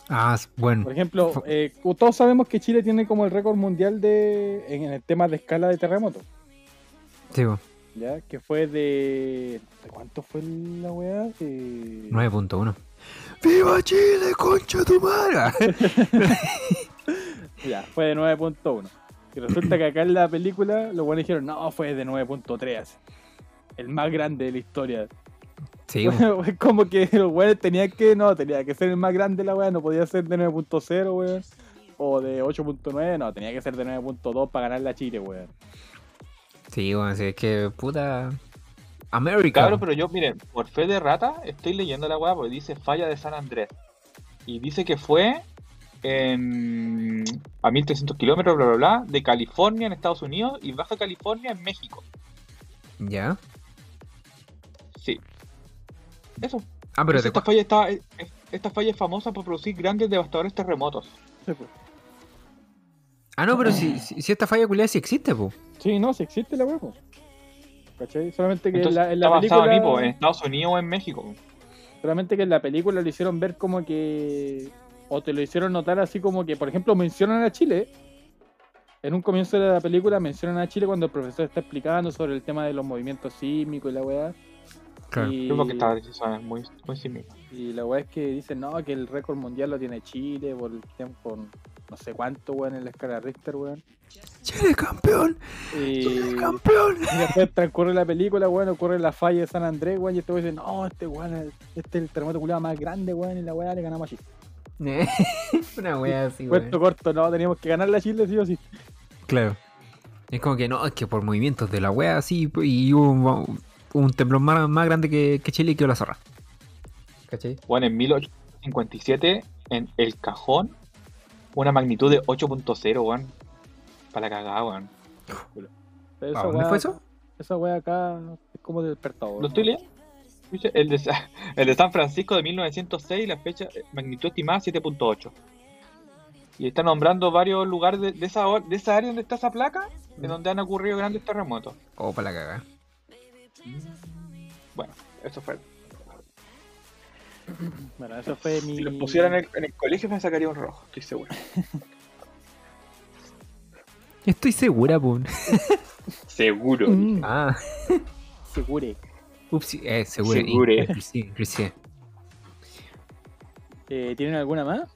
Ah, bueno. Por ejemplo, eh, todos sabemos que Chile tiene como el récord mundial de en el tema de escala de terremoto, Sí, weón. ¿Ya? Que fue de... ¿De cuánto fue la weá? De... 9.1. ¡Viva Chile, concha tu madre! Ya, fue de 9.1. Y resulta que acá en la película los buenos dijeron, no, fue de 9.3. así. El más grande de la historia. Sí. Es como que los weones tenían que, no, tenía que ser el más grande la weá, no podía ser de 9.0, weón. O de 8.9, no, tenía que ser de 9.2 para ganar la Chile, weón. Sí, sí, es que puta. América. Claro, pero yo, miren, por fe de rata, estoy leyendo la weá porque dice falla de San Andrés. Y dice que fue en, a 1300 kilómetros, bla, bla, bla, de California en Estados Unidos y Baja California en México. Ya. Sí. Eso. Ah, pero Esta te falla, está, es- esta falla es famosa por producir grandes devastadores terremotos. Sí, pues. Ah, no, pero si, si, esta falla culiada sí existe, po. Sí, no, si existe la po. ¿Cachai? Solamente que en la, en la está basado película... en, Ipo, en Estados Unidos o en México. Solamente que en la película lo hicieron ver como que. O te lo hicieron notar así como que, por ejemplo, mencionan a Chile. En un comienzo de la película mencionan a Chile cuando el profesor está explicando sobre el tema de los movimientos sísmicos y la weá. Claro. Y, Creo que está eso es muy, muy similar. y la weá es que dicen, no, que el récord mundial lo tiene Chile por el tiempo, no sé cuánto, weón, en la escala Richter, weón. Chile campeón, Y, Chile campeón. y después transcurre la película, weón, ocurre la falla de San Andrés, weón, y este weón dice, no, este weón, es- este es el terremoto culiado más grande, weón, y la weá le ganamos a Chile. Una wea así, Cuento weón. corto, no, teníamos que ganar la Chile sí o sí. Claro. Es como que no, es que por movimientos de la wea así, y hubo un, un temblor más, más grande que, que Chile y quedó la zorra. ¿Cachai? Bueno, en 1857, en El Cajón, una magnitud de 8.0, weón. Para la cagada, weón. Pero ¿A esa dónde fue eso? Esa wea acá es como despertador. ¿Lo estoy leyendo? Dice, El de, Sa- el de San Francisco de 1906, la fecha, eh, magnitud estimada 7.8. Y está nombrando varios lugares de, de esa, de esa área donde está esa placa, en donde han ocurrido grandes terremotos. Oh, para la cagada. Bueno, eso fue. Bueno, eso fue mi. Si los pusieran en el, en el colegio me sacaría un rojo, estoy seguro. Estoy segura, po. Seguro. Mm, Ah, Segure. ups, eh. Segure. Sí, inclusive. Eh, ¿Tienen alguna más?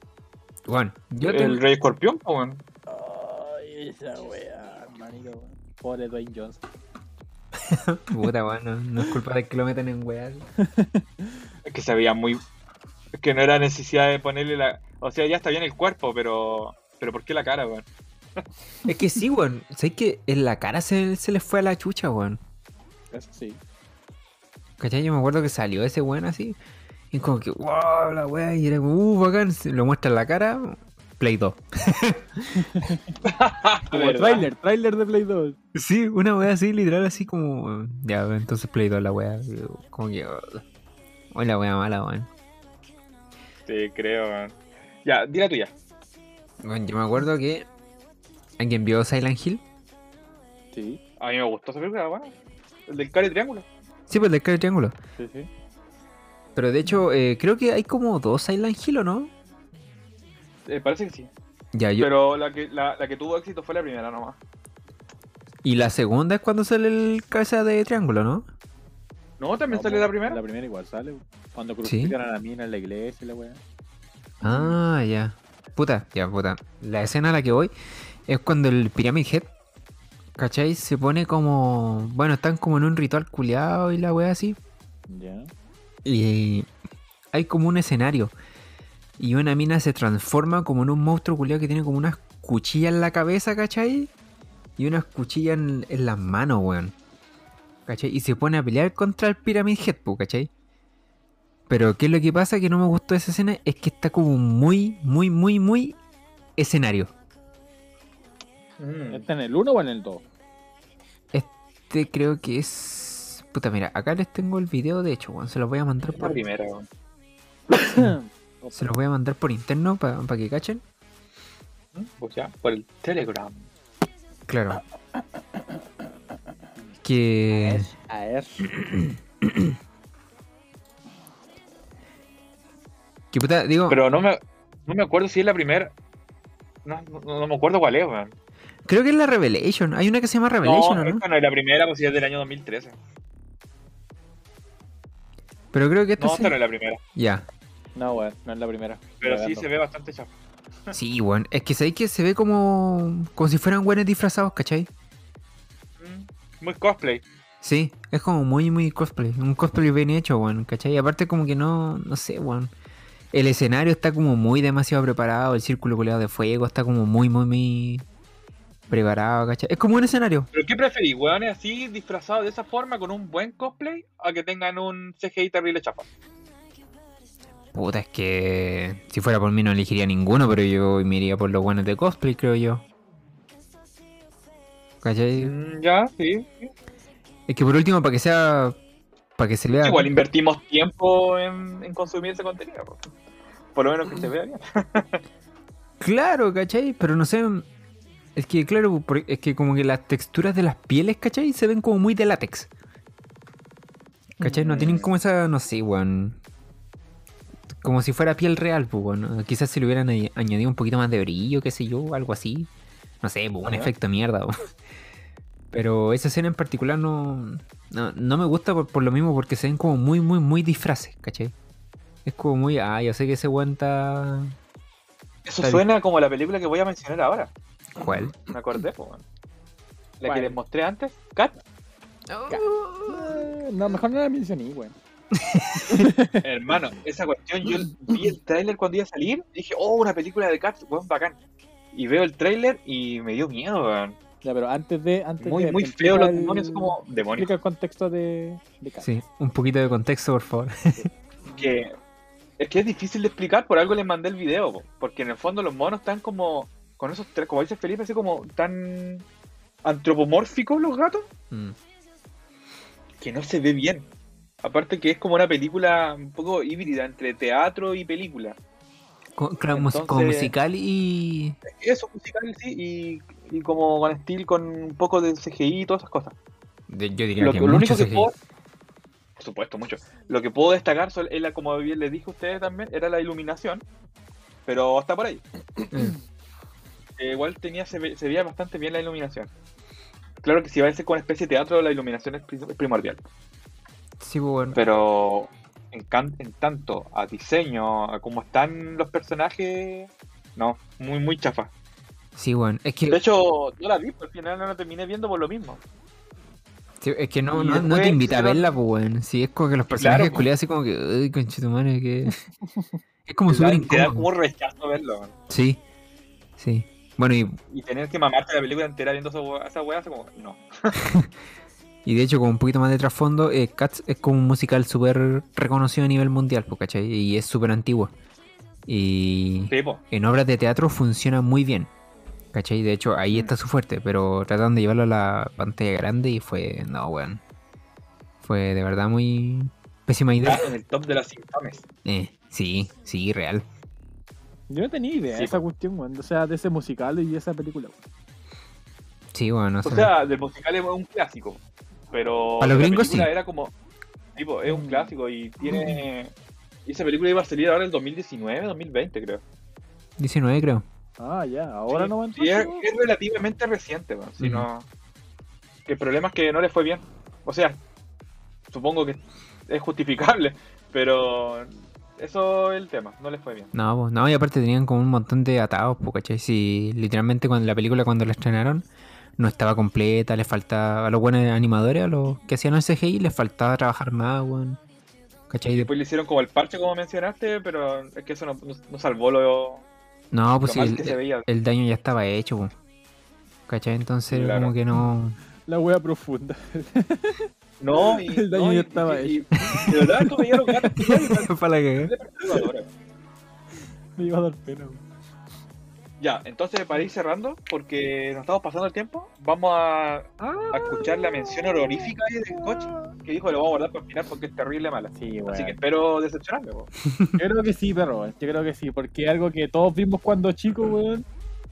Bueno, yo el tengo... Rey Escorpión, weón. Ay, esa wea, hermanito. weón. Pobre Dwayne Johnson. Puta, weón, no, no es culpa de que lo metan en weas. Es que se veía muy. Es que no era necesidad de ponerle la. O sea, ya está bien el cuerpo, pero. Pero ¿por qué la cara, weón? Es que sí, weón. ¿Sabes que en la cara se, se les fue a la chucha, weón? Eso sí. ¿Cachai? Yo me acuerdo que salió ese weón así. Y como que, wow, la weá. Y era como, uh, bacán. Se lo muestra en la cara. Play 2. Como trailer, trailer de Play 2. Sí, una weá así, literal, así como. Ya, entonces Play 2 la weá. Como que. Hoy la weá mala, weón. Sí, creo, man. Ya, di la tuya. Bueno, yo me acuerdo que. ¿Alguien vio Silent Hill? Sí, A mí me gustó esa película, bueno. El del cara y triángulo. Sí, pues el del triángulo. sí, sí. Pero de hecho, eh, creo que hay como dos Silent Hill, ¿o no? Eh, parece que sí. Ya, yo. Pero la que, la, la que tuvo éxito fue la primera nomás. Y la segunda es cuando sale el cabeza de triángulo, ¿no? ¿No? ¿También No, sale po, la primera? La primera igual sale. Cuando crucifican a la mina en la iglesia y la weá. Ah, ya. Puta, ya, puta. La escena a la que voy es cuando el Pyramid Head, ¿cachai? Se pone como. Bueno, están como en un ritual culiado y la wea así. Ya. Y hay como un escenario. Y una mina se transforma como en un monstruo culiado que tiene como unas cuchillas en la cabeza, ¿cachai? Y unas cuchillas en, en las manos, weón. ¿Cachai? Y se pone a pelear contra el Pyramid Head, ¿cachai? Pero ¿qué es lo que pasa? Que no me gustó esa escena. Es que está como muy, muy, muy, muy escenario. Mm. ¿Está en el 1 o en el 2? Este creo que es... Puta, mira, acá les tengo el video, de hecho, weón. Se los voy a mandar La por, primera, weón. se los voy a mandar por interno para que cachen. Pues ya, por el Telegram. Claro. Que... A ver. Que puta, digo, Pero no me, no me acuerdo si es la primera. No, no, no me acuerdo cuál es, weón. Creo que es la Revelation. Hay una que se llama Revelation, no, ¿o ¿no? esta no es la primera, pues si es del año 2013. Pero creo que esta No, esta no es la primera. Ya. No, weón, no es la primera. Pero sí se ve bastante chafa. Sí, weón. Es que sabéis que se ve como... Como si fueran weones disfrazados, ¿cachai? Mm, Muy cosplay. Sí, es como muy, muy cosplay. Un cosplay bien hecho, weón, ¿cachai? Y aparte como que no... No sé, weón. El escenario está como muy demasiado preparado. El círculo culeado de fuego está como muy, muy, muy... Preparado, ¿cachai? Es como un escenario. ¿Pero qué preferís, weones así disfrazados de esa forma con un buen cosplay a que tengan un CGI terrible chafa? Puta, es que... Si fuera por mí no elegiría ninguno, pero yo me iría por los buenos de cosplay, creo yo. ¿Cachai? Mm, ya, sí. sí. Es que por último, para que sea. Para que se vea. Igual invertimos tiempo en, en consumir ese contenido. po. Por lo menos que se vea bien. Claro, ¿cachai? Pero no sé. Es que, claro, es que como que las texturas de las pieles, ¿cachai? Se ven como muy de látex. ¿Cachai? No tienen como esa. No sé, weón. Como si fuera piel real, pues, weón. Quizás si le hubieran añ- añadido un poquito más de brillo, qué sé yo, algo así. No sé, pues, un efecto mierda, weón. Pero esa escena en particular no, no, no me gusta por, por lo mismo, porque se ven como muy, muy, muy disfraces, ¿cachai? Es como muy, ah, yo sé que ese weón está... Eso suena como la película que voy a mencionar ahora. ¿Cuál? Me acordé, po, weón. La ¿Cuál? que les mostré antes, Cat. Eh, No, mejor no la mencioné, weón. Hermano, esa cuestión, yo vi el tráiler cuando iba a salir, dije, oh, una película de Cats, weón, bacán. Y veo el tráiler y me dio miedo, weón. Ya, pero antes de. Antes Muy, de muy feo los el- demonios, son como demonios. Explica el contexto de. de Cat. Sí, un poquito de contexto, por favor. Que, es que es difícil de explicar, por algo les mandé el video, po, porque en el fondo los monos están como, con esos tres, como dice Felipe, así como tan antropomórficos los gatos, Mm. que no se ve bien. Aparte que es como una película un poco híbrida entre teatro y película. Co- claro, mus- como musical y... Eso, musical, sí, y, y como con estilo, con un poco de CGI y todas esas cosas. de- yo diría Lo, que que- lo único que puedo, por supuesto, mucho. Lo que puedo destacar, es la, como bien les dije a ustedes también, era la iluminación, pero hasta por ahí. Eh, igual tenía, se, ve- se veía bastante bien la iluminación. Claro que si va a ser con especie de teatro, la iluminación es, pri- es primordial. Sí, pues, bueno. Pero en, can- en tanto a diseño, a cómo están los personajes, no, muy, muy chafa. Sí, bueno. Es De hecho, no la vi, pero al final no la terminé viendo por lo mismo. sí, es que no, no, te invita a verla, pues, bueno. Sí, es como que los personajes Claro, pues. culiados así como que... Uy, conchetumare, que... Es como súper te da incómodo. como un rechazo verlo. Sí, sí. Bueno, y, Y tener que mamarte la película entera viendo esa weá, como, no. y de hecho, con un poquito más de trasfondo, eh, Cats es como un musical súper reconocido a nivel mundial, pues, ¿cachai? Y es súper antiguo. Y Sí, en obras de teatro funciona muy bien. ¿Cachai? De hecho, ahí está su fuerte, pero tratan de llevarlo a la pantalla grande y fue. No, weón. Fue de verdad muy pésima idea. Está en el top de las infames. Eh, sí, sí, real. Yo no tenía idea Sí, de esa cuestión, weón. O sea, de ese musical y de esa película, weón. Sí, bueno, no O sea, del musical es un clásico. Pero. A los la gringos película sí. Era como. Tipo, es un Mm. clásico y tiene. Y esa película iba a salir ahora en el 2019, 2020, creo. 19, creo. Ah, ya, ahora Sí, no va a sí, es, es relativamente reciente, weón. Si Ujú. no- que El problema es que no le fue bien. O sea, supongo que es justificable, pero eso es el tema, no le fue bien. No, pues, no, y aparte tenían como un montón de atados, pues, ¿cachai? Si literalmente cuando la película cuando la estrenaron no estaba completa, les faltaba a los buenos animadores, a los que hacían el CGI, les faltaba trabajar más, weón. ¿Cachai? De- Después le hicieron como el parche, como mencionaste, pero es que eso no, no- no salvó lo, no, pues lo sí, el, daño ya estaba hecho, pues. ¿Cachai? Entonces Claro. como que no... La wea profunda. No, y, El daño no, ya y- estaba y- y- De verdad, gatos que iban Para la cagada. Me iba a dar pena, weón. Ya, entonces para ir cerrando, porque nos estamos pasando el tiempo, vamos a, a escuchar la mención honorífica del coche que dijo lo vamos a guardar para el final porque es terrible mala. Sí, weón. Así que espero decepcionarme. po. Yo creo que sí, perro, weón. Yo creo que sí, porque es algo que todos vimos cuando chicos, weón.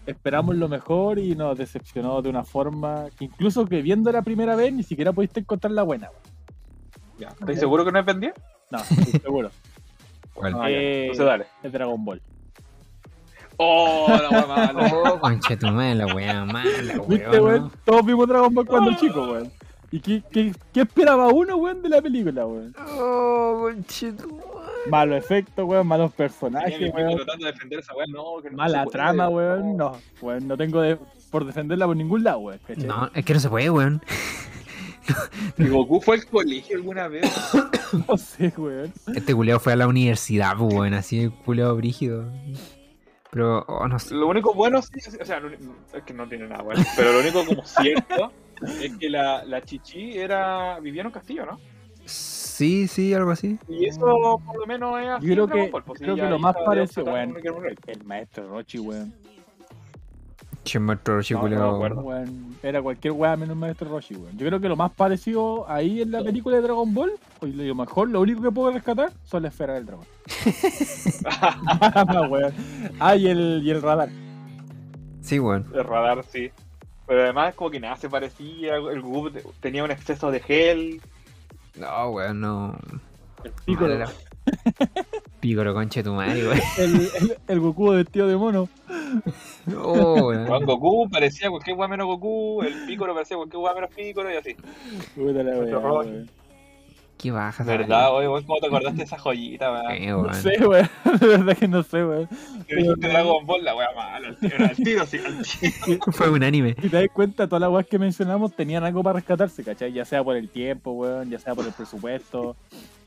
Esperamos lo mejor y nos decepcionó de una forma que incluso que viendo la primera vez ni siquiera pudiste encontrar la buena, weón. Ya. ¿Estás seguro que no es vendido? No, estoy seguro. ¿Cuál? Ah, ya. Eh, Entonces dale. Es Dragon Ball. Oh, la wea mala. Oh, concha tu madre, la wea mala, ¿Viste, weón. ¿no? Todos vimos Dragon Ball cuando chicos, weón. ¿Y qué, qué, qué esperaba uno, weón, de la película, weón? Oh, tu madre. Malos efectos, weón, malos personajes, weón. tratando de defender esa wea, no, que no Mala puede. trama, weón. No, weón, no tengo de- por defenderla por ningún lado, weón. ¿cachai? No, es que no se puede, weón. ¿Y Goku fue al colegio alguna vez? No sé, weón. Este culeado fue a la universidad, pues, weón, así culeado brígido. Pero, oh, no sé. Lo único bueno, sí, o sea, es que no tiene nada bueno, pero lo único como cierto es que la, la chichi era, vivía en un castillo, ¿no? Sí, sí, algo así. Y eso por lo menos es así Yo creo que- Ball, pues, creo sí, que lo más parece, weón. El maestro Rochi, weón. Che, maestro Rochi, No, acuerdo. Weón, Era cualquier weá menos maestro Roshi, weón. Yo creo que lo más parecido ahí en la película de Dragon Ball, o lo mejor, lo único que puedo rescatar son las esferas del dragón. No, weón. Ah, y el, y el radar. Sí, weón. El radar, sí. Pero además como que nada se parecía, el te- tenía un exceso de gel. No, weón, no. El Piccolo. Mala. Pícoro, concha tu madre, weón. El, el, el Goku vestido de mono. Oh, Juan weón. Goku parecía cualquier weá menos Goku, el Piccolo parecía cualquier weá menos Piccolo y así. Roshi. weón. Qué baja, ¿Verdad, oye, weón? ¿Cómo te acordaste de esa joyita, weón? weá. No sé, weón. De verdad que no sé, weón. Que dijiste Dragon Ball, la weá mala, al tiro, al tiro, sí, al tiro. Fue un anime. Si te das cuenta, todas las weas que mencionamos tenían algo para rescatarse, ¿cachai? Ya sea por el tiempo, weón, ya sea por el presupuesto.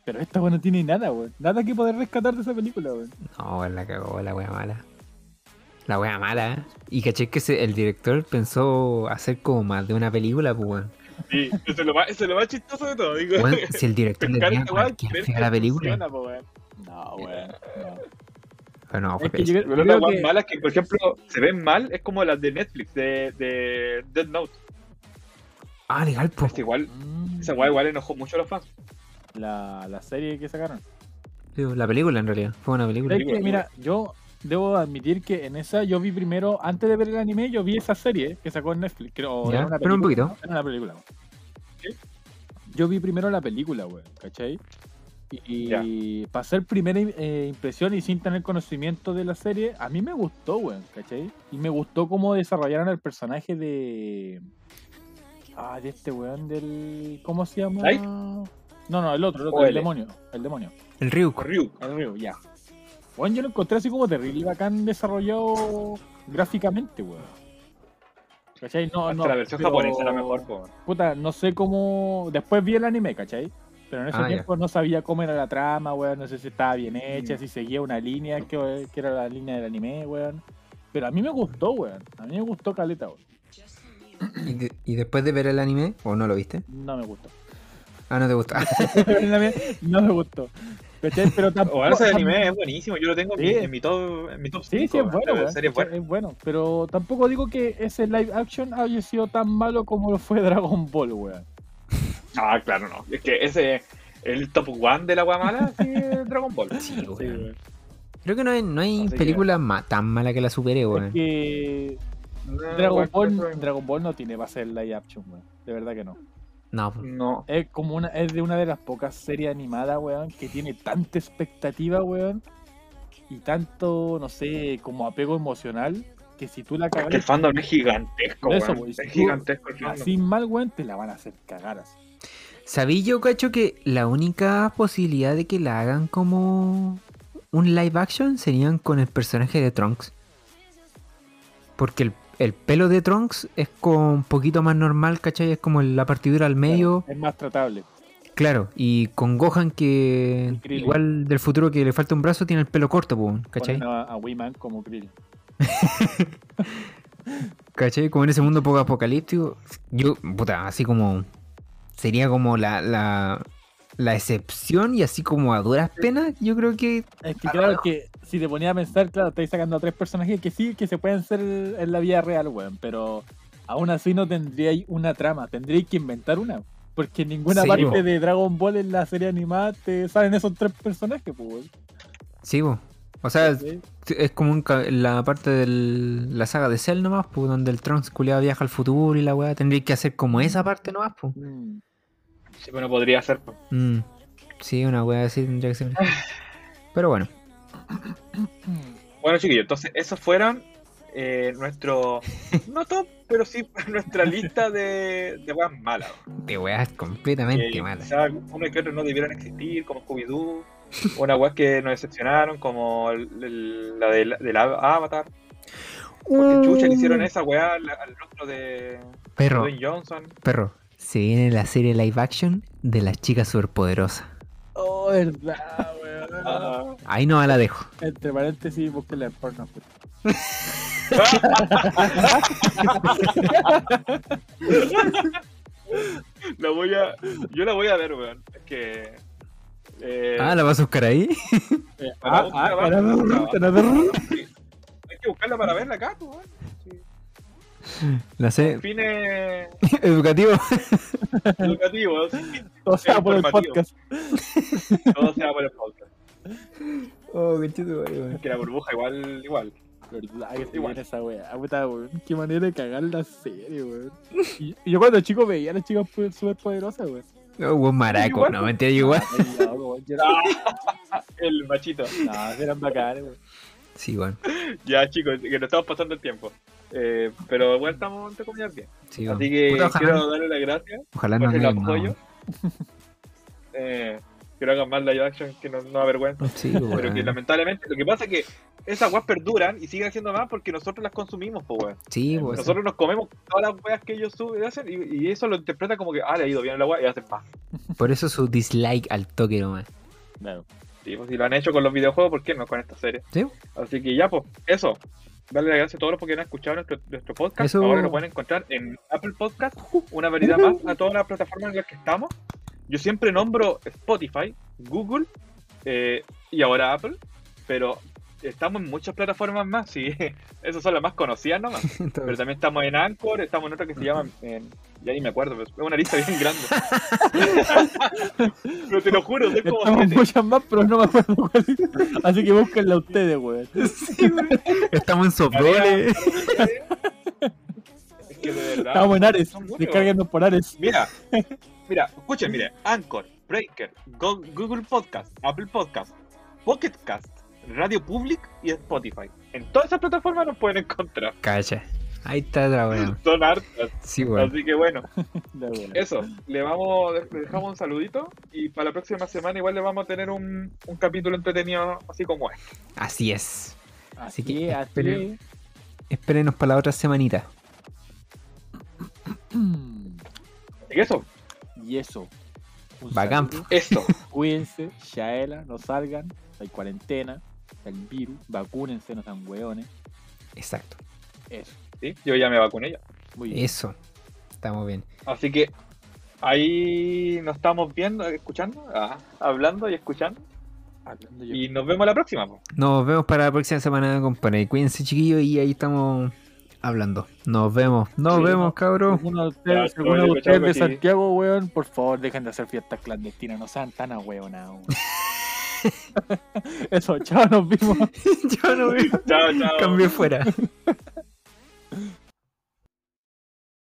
Pero esta weón no tiene nada, weón. Nada que poder rescatar de esa película, weón. No, weón, la cagó, la wea mala. La wea mala, ¿eh? Y caché que se- el director pensó hacer como más de una película, pues, weón. Sí, eso es lo más, eso es lo más chistoso de todo, digo. Weón, si el director le cualquier a la película. funciona, po, weón. No, weón. No. Pero no, fue Es que yo Pero las que- malas que, por ejemplo, se ven mal, es como las de Netflix, de, de Dead Note. Ah, legal, pues. Es igual, Mm, esa weá igual enojó mucho a los fans. La, la serie que sacaron. La película, en realidad. Fue una película. Es que, mira, yo debo admitir que en esa yo vi primero, antes de ver el anime, yo vi esa serie que sacó en Netflix. Creo, Ya, era una pero un poquito. ¿no? Era una película. Yo vi primero la película, weón, ¿cachai? Y, para hacer primera eh, impresión y sin tener conocimiento de la serie, a mí me gustó, weón, ¿cachai? Y me gustó cómo desarrollaron el personaje de. Ah, de este weón del. ¿Cómo se llama? ¿Light? No, no, el otro, el otro, el demonio. El demonio. El Ryuk. Ryu. El río, ya. Bueno, yo lo encontré así como terrible y bacán desarrollado gráficamente, weón. ¿Cachai? No, Hasta no. la versión pero, japonesa era mejor, po. Puta, no sé cómo. Después vi el anime, ¿cachai? Pero en ese Ah, ya. tiempo no sabía cómo era la trama, weón. No sé si estaba bien hecha, Mm. si seguía una línea que, que era la línea del anime, weón. Pero a mí me gustó, weón. A mí me gustó Caleta, weón. ¿Y, de- y después de ver el anime, o no lo viste? No me gustó. Ah, no te gusta. no me gustó. ¿Cachai? Pero tampoco. Bueno, ese anime es buenísimo, yo lo tengo en mi- Sí. en mi top, en mi top Sí, 5, sí, es bueno, la serie es buena. Es bueno. Pero tampoco digo que ese live action haya sido tan malo como lo fue Dragon Ball, weón. Ah, claro, no. Es que ese, el top one de la guamala, sí, es Dragon Ball. Sí, weón. Creo que no hay, no hay que- película ma- tan mala que la supere, Es weón. que No, Dragon Ball, Dragon Ball no tiene para ser live action, weón. De verdad que no. No, po. No. Es como una, es de una de las pocas series animadas, weón, que tiene tanta expectativa, weón. Y tanto, no sé, como apego emocional, que si tú la Que el cagas fandom es gigantesco, Eso, weón. güey, Es gigantesco el fandom. así mal, weón, te la van a hacer cagar así. ¿Sabí yo, cacho, que la única posibilidad de que la hagan como un live action serían con el personaje de Trunks? Porque el, el pelo de Trunks es como un poquito más normal, ¿cachai? Es como la partidura al medio. Es más tratable. Claro, y con Gohan que igual del futuro que le falta un brazo tiene el pelo corto, ¿cachai? Ponen a, a Wiman como Krill. ¿Cachai? Como en ese mundo poco apocalíptico, yo, puta, así como sería como la, la, la excepción y así como a duras penas, yo creo que Es que claro que si te ponías a pensar, claro, estáis sacando a tres personajes que sí, que se pueden ser en la vida real, weón, pero aún así no tendríais una trama, tendríais que inventar una. Porque en ninguna Sí, parte de Dragon Ball en la serie animada te salen esos tres personajes, pues, weón. sí, po. O sea, es, ¿Sí? es como un la parte de la saga de Cell nomás, pues, donde el Trunks culiado viaja al futuro y la weá, tendría que hacer como esa parte nomás, pues. Mm. Sí, bueno, podría ser. pues. Mm, Sí, una weá así tendría que ser. Pero bueno, Bueno, chiquillos, entonces esos fueron eh, nuestro. No top, pero sí nuestra lista de, de weas malas. de weas completamente Que malas. quizá uno y que otro no debieran existir, como Scooby-Doo. Una weas que nos decepcionaron, como el- el- la de, la de la Avatar. Porque chucha le hicieron esa wea al, al rostro de Perro, Dwayne Johnson. perro. Se viene la serie live action de las chicas superpoderosas. Oh, verdad, Ah. Ahí no la dejo. Entre paréntesis, búsquenla en porno. La voy a. Yo la voy a ver, weón. Es que. Eh, Ah, ¿la vas a buscar ahí? Eh, ah, ah, para ver, sí. Hay que buscarla para verla acá, pues, weón. Sí. La sé. Fines Educativo. educativos. O sea, por el podcast. Todo sea por el podcast. Oh, qué chido, weón. Que la burbuja igual, igual. Verdad que Igual. viene esa weá, puta, weón. Qué manera de cagar la serie, weón. Y, y yo cuando chico veía a las chicas súper poderosas, weón. Oh, buen maraco. Igual, No, mentira, igual. No, weón, El machito. No, eran bacanes, weón. Sí, bueno. Ya, chicos, que nos estamos pasando el tiempo. Eh, pero igual estamos entre comillas bien. Sí. Así que Puta, quiero darle las gracias ojalá por no el apoyo. Eh, quiero hagan más live action que no, no avergüenza. Sí, Pero que lamentablemente, lo que pasa es que esas weas perduran y siguen haciendo más porque nosotros las consumimos, pues weón. Sí, pues. Nosotros nos comemos todas las weas que ellos suben y hacen y, y eso lo interpreta como que, ah, le ha ido bien la wea y hacen más. Por eso su dislike al toque nomás. Claro. Sí, pues si lo han hecho con los videojuegos, ¿por qué no con esta serie? Sí. Así que ya, pues, eso. Darle las gracias a todos los que han escuchado nuestro, nuestro podcast. Eso. Ahora lo pueden encontrar en Apple Podcast, una variedad más a todas las plataformas en las que estamos. Yo siempre nombro Spotify, Google eh, y ahora Apple, pero estamos en muchas plataformas más, sí. Esas son las más conocidas nomás. Pero también estamos en Anchor, estamos en otra que se llama. en- ya ni me acuerdo, pero es una lista bien grande. pero te lo juro, soy como Estamos siete. muchas más, pero no me acuerdo cuál es. Así que búsquenla ustedes, weón. Estamos en Soprole. Es que de verdad. Estamos en Ares. Descárguenos por Ares. Mira, mira, escuchen, mire, Anchor, Breaker, Go- Google Podcast, Apple Podcast, Pocket Cast, Radio Public y Spotify. En todas esas plataformas nos pueden encontrar. Cacha. Ahí está la weón. Son hartas. Sí, weón. Así que bueno, eso. Le vamos, le dejamos un saludito y para la próxima semana igual le vamos a tener un, un capítulo entretenido así como este. Así es. Así que que, así esperen. es. Espérenos para la otra semanita. Así que eso, Y eso. Un Bacán. eso. Cuídense, Shaela, no salgan. Hay cuarentena. El virus. Vacúnense, no sean hueones. Exacto. Eso. ¿sí? Yo ya me vacuné ya. Muy bien. Eso. Estamos bien. Así que ahí nos estamos viendo, escuchando, ah, hablando y escuchando. Hablando Y nos vemos la próxima. po. Nos vemos para la próxima semana, compadre. Cuídense, chiquillos, y ahí estamos hablando. Nos vemos. Nos Sí, vemos. Alguno de Ya, ustedes, de chao, ustedes chao, de. Santiago, weón, por favor, dejen de hacer fiestas clandestinas, no sean tan ahueonados. weón. Eso, chao, nos vimos. Yo no veo. Chao, chao. Cambio fuera.